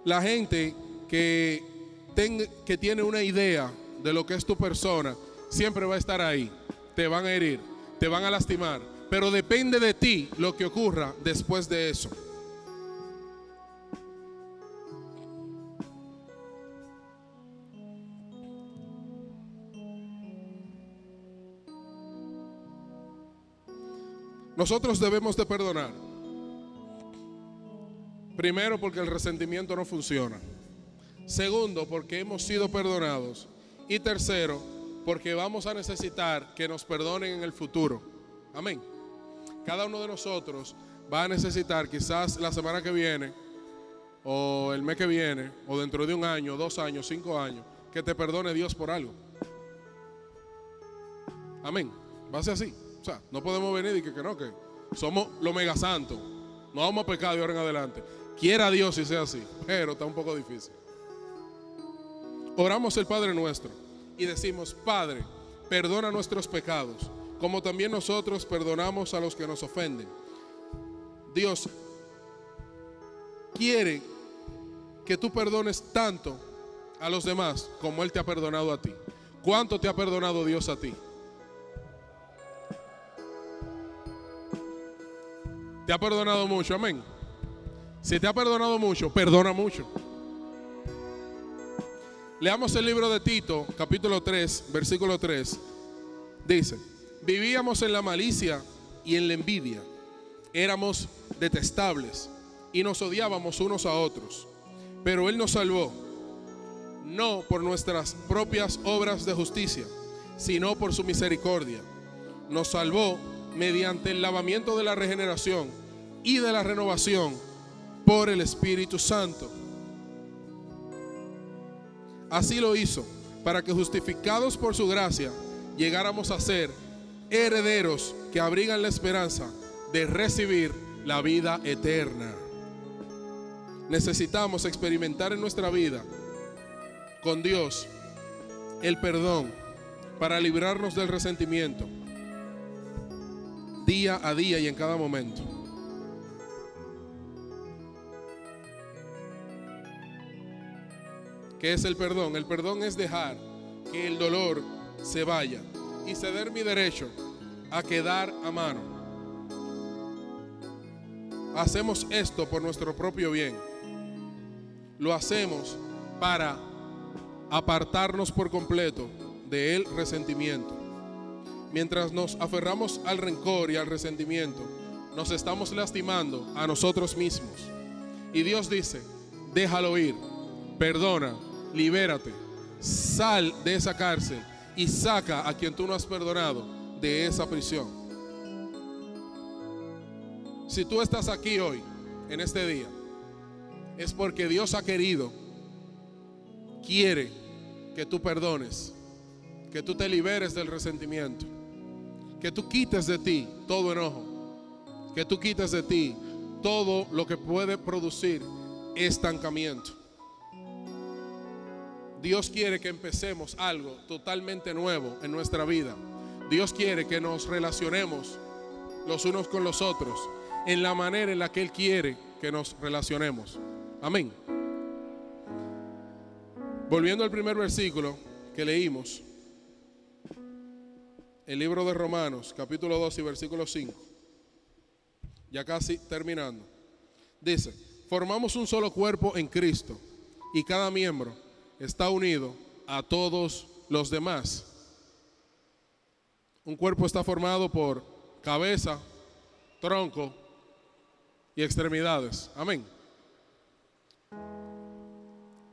La gente que, tiene una idea de lo que es tu persona siempre va a estar ahí. Te van a herir, te van a lastimar. Pero depende de ti lo que ocurra después de eso. Nosotros debemos de perdonar. Primero porque el resentimiento no funciona. Segundo porque hemos sido perdonados. Y tercero porque vamos a necesitar que nos perdonen en el futuro. Amén. Cada uno de nosotros va a necesitar quizás la semana que viene o el mes que viene o dentro de un año, dos años, cinco años, que te perdone Dios por algo. Amén. Va a ser así. O sea, no podemos venir y que, que no, que somos los mega santos. No vamos a pecar de ahora en adelante. Quiera Dios si sea así, pero está un poco difícil. Oramos el Padre nuestro y decimos, Padre, perdona nuestros pecados, como también nosotros perdonamos a los que nos ofenden. Dios quiere que tú perdones tanto a los demás como Él te ha perdonado a ti. ¿Cuánto te ha perdonado Dios a ti? Te ha perdonado mucho, amén. Si te ha perdonado mucho, perdona mucho. Leamos el libro de Tito, capítulo 3, versículo 3. Dice, vivíamos en la malicia y en la envidia. Éramos detestables y nos odiábamos unos a otros. Pero Él nos salvó, no por nuestras propias obras de justicia, sino por su misericordia. Nos salvó mediante el lavamiento de la regeneración y de la renovación por el Espíritu Santo. Así lo hizo, para que justificados por su gracia llegáramos a ser herederos que abrigan la esperanza de recibir la vida eterna. Necesitamos experimentar en nuestra vida con Dios el perdón para librarnos del resentimiento día a día y en cada momento. ¿Qué es el perdón? El perdón es dejar que el dolor se vaya y ceder mi derecho a quedar a mano. Hacemos esto por nuestro propio bien. Lo hacemos para apartarnos por completo del resentimiento. Mientras nos aferramos al rencor y al resentimiento, nos estamos lastimando a nosotros mismos. Y Dios dice, déjalo ir, perdona, libérate, sal de esa cárcel y saca a quien tú no has perdonado de esa prisión. Si tú estás aquí hoy, en este día, es porque Dios ha querido, quiere que tú perdones, que tú te liberes del resentimiento, que tú quites de ti todo enojo, que tú quites de ti todo lo que puede producir estancamiento. Dios quiere que empecemos algo totalmente nuevo en nuestra vida. Dios quiere que nos relacionemos los unos con los otros en la manera en la que Él quiere que nos relacionemos. Amén. Volviendo al primer versículo que leímos, el libro de Romanos, capítulo 2 y versículo 5, ya casi terminando, dice, formamos un solo cuerpo en Cristo y cada miembro está unido a todos los demás. Un cuerpo está formado por cabeza, tronco y extremidades. Amén.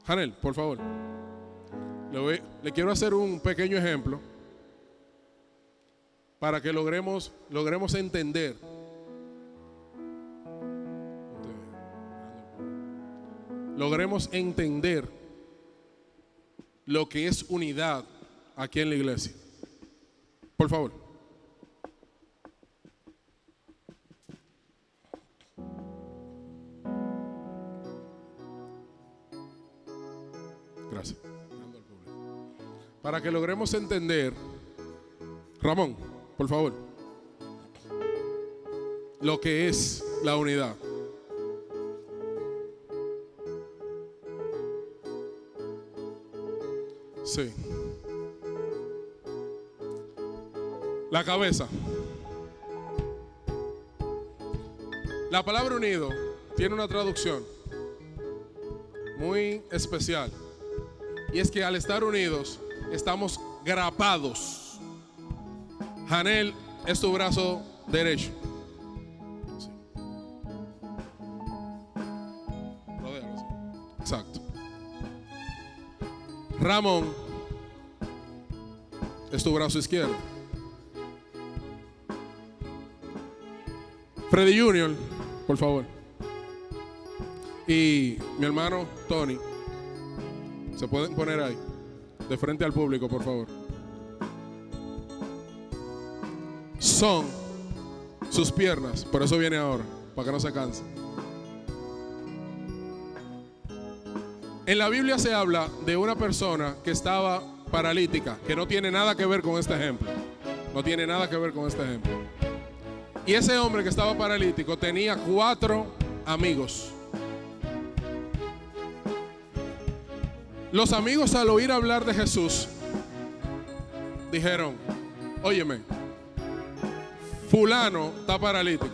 Janel, por favor. Le, quiero hacer un pequeño ejemplo para que logremos, logremos entender. Logremos entender lo que es unidad aquí en la iglesia. Por favor. Gracias. Para que logremos entender, Ramón, por favor. lo que es la unidad. Sí. La cabeza. La palabra unido tiene una traducción muy especial. Y es que al estar unidos estamos grapados. Janel es tu brazo derecho. Ramón es tu brazo izquierdo. Freddy Junior, por favor. Y mi hermano Tony, se pueden poner ahí, de frente al público, por favor. Son sus piernas, por eso viene ahora, para que no se canse. En la Biblia se habla de una persona que estaba paralítica, que no tiene nada que ver con este ejemplo. No tiene nada que ver con este ejemplo. Y ese hombre que estaba paralítico tenía cuatro amigos. Los amigos al oír hablar de Jesús dijeron, óyeme, fulano está paralítico.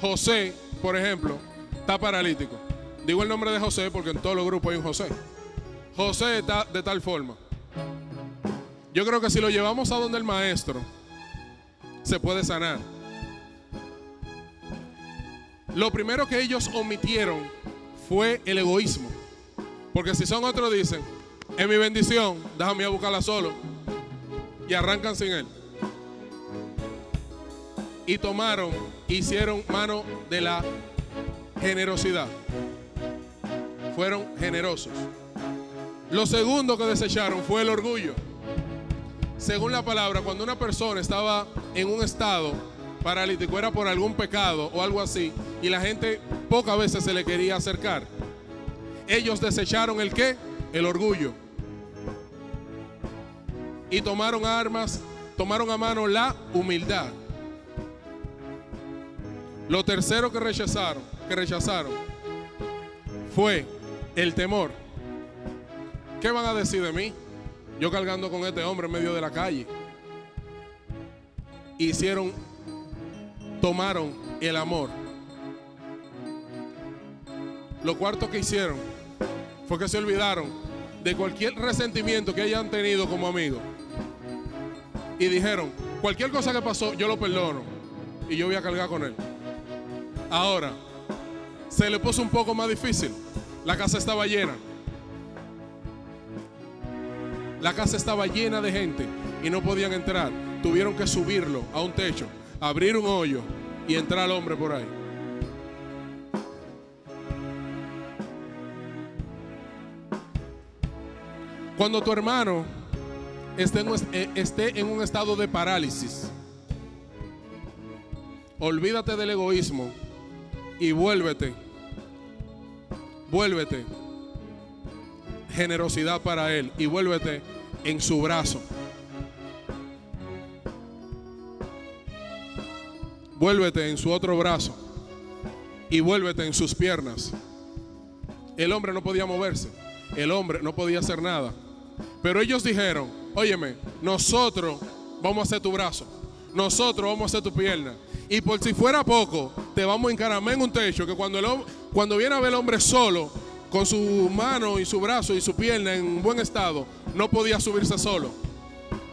José, por ejemplo, está paralítico. Digo el nombre de José porque en todos los grupos hay un José. José está de tal forma. Yo creo que si lo llevamos a donde el maestro, se puede sanar. Lo primero que ellos omitieron fue el egoísmo. Porque si son otros dicen, es mi bendición, déjame a buscarla solo. Y arrancan sin él. Y tomaron, hicieron mano de la generosidad. Fueron generosos. Lo segundo que desecharon fue el orgullo. Según la palabra, cuando una persona estaba en un estado paralítico, era por algún pecado o algo así, y la gente pocas veces se le quería acercar. Ellos desecharon el qué? El orgullo. Y tomaron armas, tomaron a mano la humildad. Lo tercero que rechazaron, que rechazaron fue el temor. ¿Qué van a decir de mí? Yo cargando con este hombre en medio de la calle. Hicieron, tomaron el amor. Lo cuarto que hicieron fue que se olvidaron de cualquier resentimiento que hayan tenido como amigos. Y dijeron, cualquier cosa que pasó, yo lo perdono. Y yo voy a cargar con él. Ahora, se le puso un poco más difícil. La casa estaba llena. La casa estaba llena de gente y no podían entrar. Tuvieron que subirlo a un techo, abrir un hoyo y entrar el hombre por ahí. Cuando tu hermano eh, esté en un estado de parálisis, olvídate del egoísmo y vuélvete, vuélvete generosidad para él y vuélvete en su brazo. Vuélvete en su otro brazo y vuélvete en sus piernas. El hombre no podía moverse, el hombre no podía hacer nada. Pero ellos dijeron, óyeme, nosotros vamos a hacer tu brazo, nosotros vamos a hacer tu pierna. Y por si fuera poco, te vamos a encaramar en un techo que cuando, el cuando viene a ver el hombre solo, con su mano y su brazo y su pierna en buen estado, no podía subirse solo.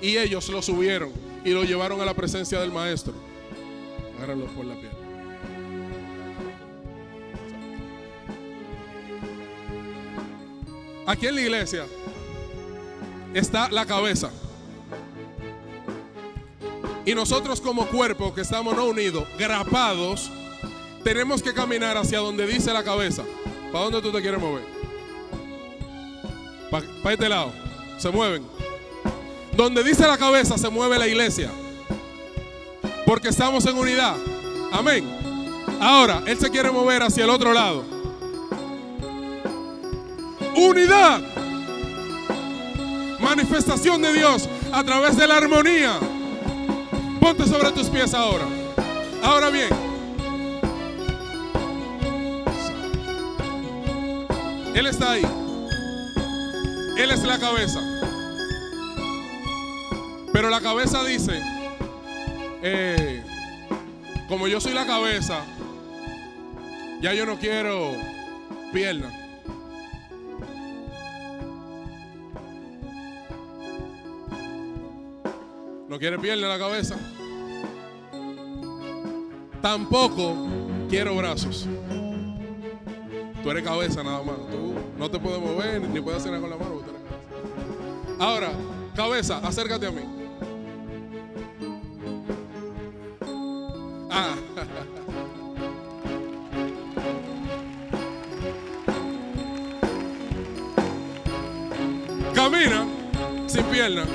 Y ellos lo subieron y lo llevaron a la presencia del maestro. Agárralo por la pierna. Aquí en la iglesia está la cabeza. Y nosotros como cuerpo que estamos no unidos, grapados, tenemos que caminar hacia donde dice la cabeza. ¿Para dónde tú te quieres mover? Para este lado. Se mueven. Donde dice la cabeza se mueve la iglesia. Porque estamos en unidad. Amén. Ahora, Él se quiere mover hacia el otro lado. Unidad. Manifestación de Dios a través de la armonía. Ponte sobre tus pies ahora. Ahora bien. Él está ahí. Él es la cabeza. Pero la cabeza dice, eh, como yo soy la cabeza, ya yo no quiero piernas. No quiere pierna la cabeza. Tampoco quiero brazos. Tú eres cabeza nada más. Tú no te puedes mover ni puedes hacer nada con la mano. Ahora, cabeza, acércate a mí. Ah. Camina sin pierna.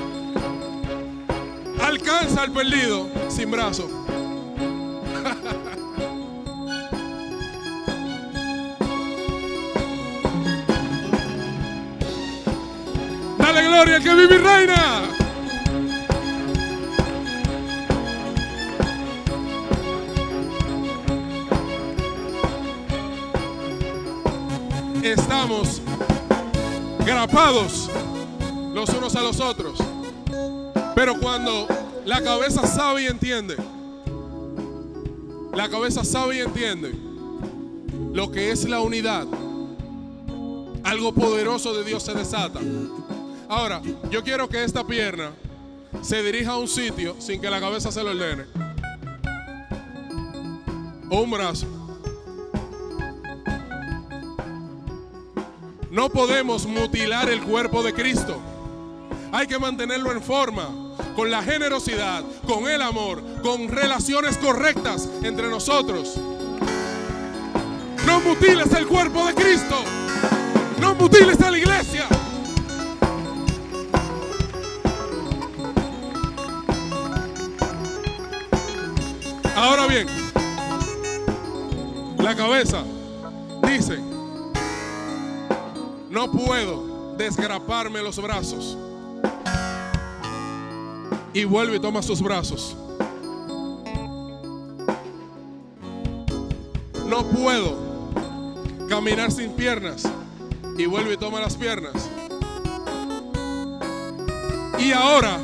Alcanza al perdido sin brazo. Dale gloria que vive reina. Estamos grapados los unos a los otros. Pero cuando la cabeza sabe y entiende, la cabeza sabe y entiende lo que es la unidad, algo poderoso de Dios se desata. Ahora, yo quiero que esta pierna se dirija a un sitio sin que la cabeza se lo ordene. O un brazo. No podemos mutilar el cuerpo de Cristo. Hay que mantenerlo en forma, con la generosidad, con el amor, con relaciones correctas entre nosotros. No mutiles el cuerpo de Cristo. No mutiles a la iglesia. Ahora bien, la cabeza dice, no puedo desgraparme los brazos. Y vuelve y toma sus brazos. No puedo caminar sin piernas. Y vuelve y toma las piernas. Y ahora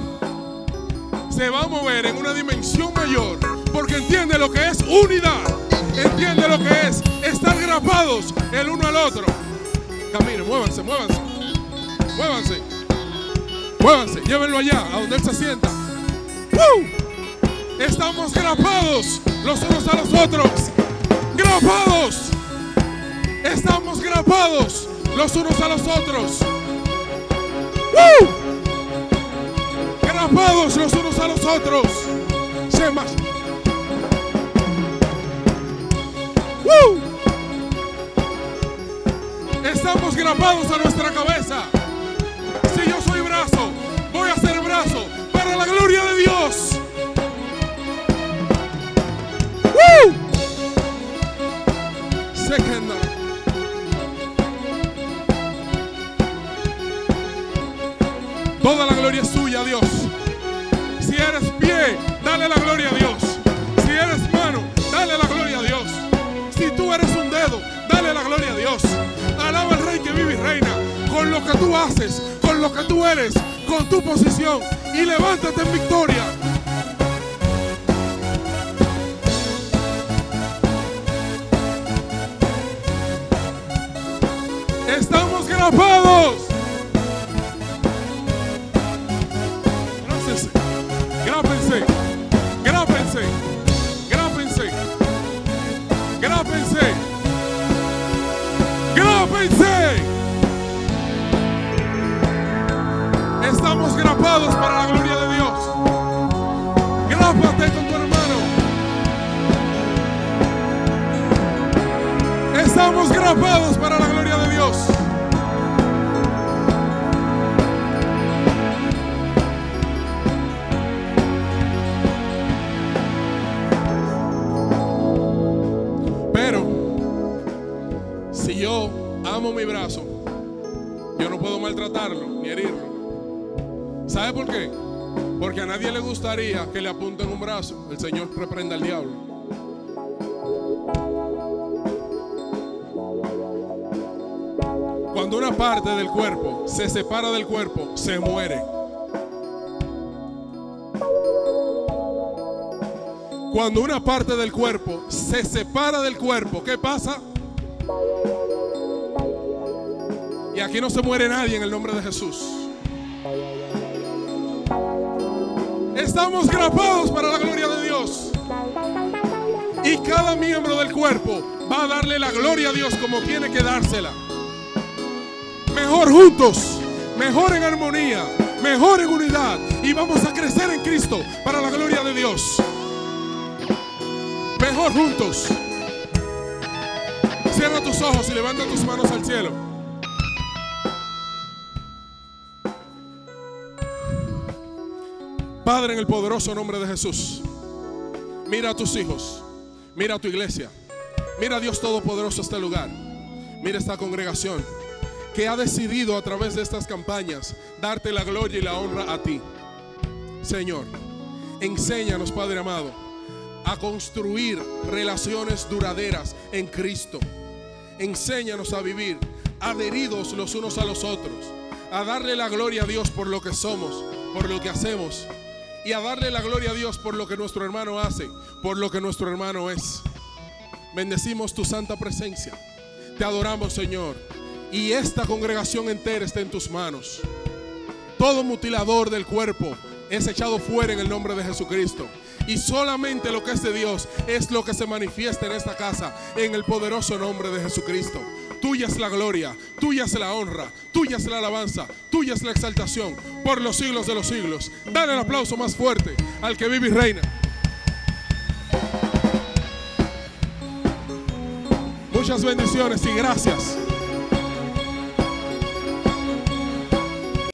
se va a mover en una dimensión mayor. Porque entiende lo que es unidad. Entiende lo que es estar grapados el uno al otro. Caminen, muévanse, muévanse. Muévanse. Muévanse, llévenlo allá, a donde él se sienta. ¡Woo! Estamos grapados los unos a los otros. Grapados. Estamos grapados los unos a los otros. ¡Woo! Grapados los unos a los otros. Se más. ¡Woo! Estamos grapados a nuestra cabeza. Si yo soy brazo, Toda la gloria es suya, Dios. Si eres pie, dale la gloria a Dios. Si eres mano, dale la gloria a Dios. Si tú eres un dedo, dale la gloria a Dios. Alaba al Rey que vive y reina con lo que tú haces, con lo que tú eres, con tu posición y levántate en victoria. Estamos grapados. ¿Sabe por qué? Porque a nadie le gustaría que le apunten un brazo. El Señor reprenda al diablo. Cuando una parte del cuerpo se separa del cuerpo, se muere. Cuando una parte del cuerpo se separa del cuerpo, ¿qué pasa? Y aquí no se muere nadie en el nombre de Jesús. Estamos grapados para la gloria de Dios. Y cada miembro del cuerpo va a darle la gloria a Dios como tiene que dársela. Mejor juntos, mejor en armonía, mejor en unidad. Y vamos a crecer en Cristo para la gloria de Dios. Mejor juntos. Cierra tus ojos y levanta tus manos al cielo. Padre, en el poderoso nombre de Jesús, mira a tus hijos, mira a tu iglesia, mira a Dios Todopoderoso este lugar, mira esta congregación que ha decidido a través de estas campañas darte la gloria y la honra a ti. Señor, enséñanos, Padre amado, a construir relaciones duraderas en Cristo. Enséñanos a vivir adheridos los unos a los otros, a darle la gloria a Dios por lo que somos, por lo que hacemos y a darle la gloria a Dios por lo que nuestro hermano hace, por lo que nuestro hermano es. Bendecimos tu santa presencia. Te adoramos, Señor. Y esta congregación entera está en tus manos. Todo mutilador del cuerpo es echado fuera en el nombre de Jesucristo. Y solamente lo que es de Dios es lo que se manifiesta en esta casa, en el poderoso nombre de Jesucristo. Tuya es la gloria, tuya es la honra, tuya es la alabanza, tuya es la exaltación por los siglos de los siglos. Dale el aplauso más fuerte al que vive y reina. Muchas bendiciones y gracias.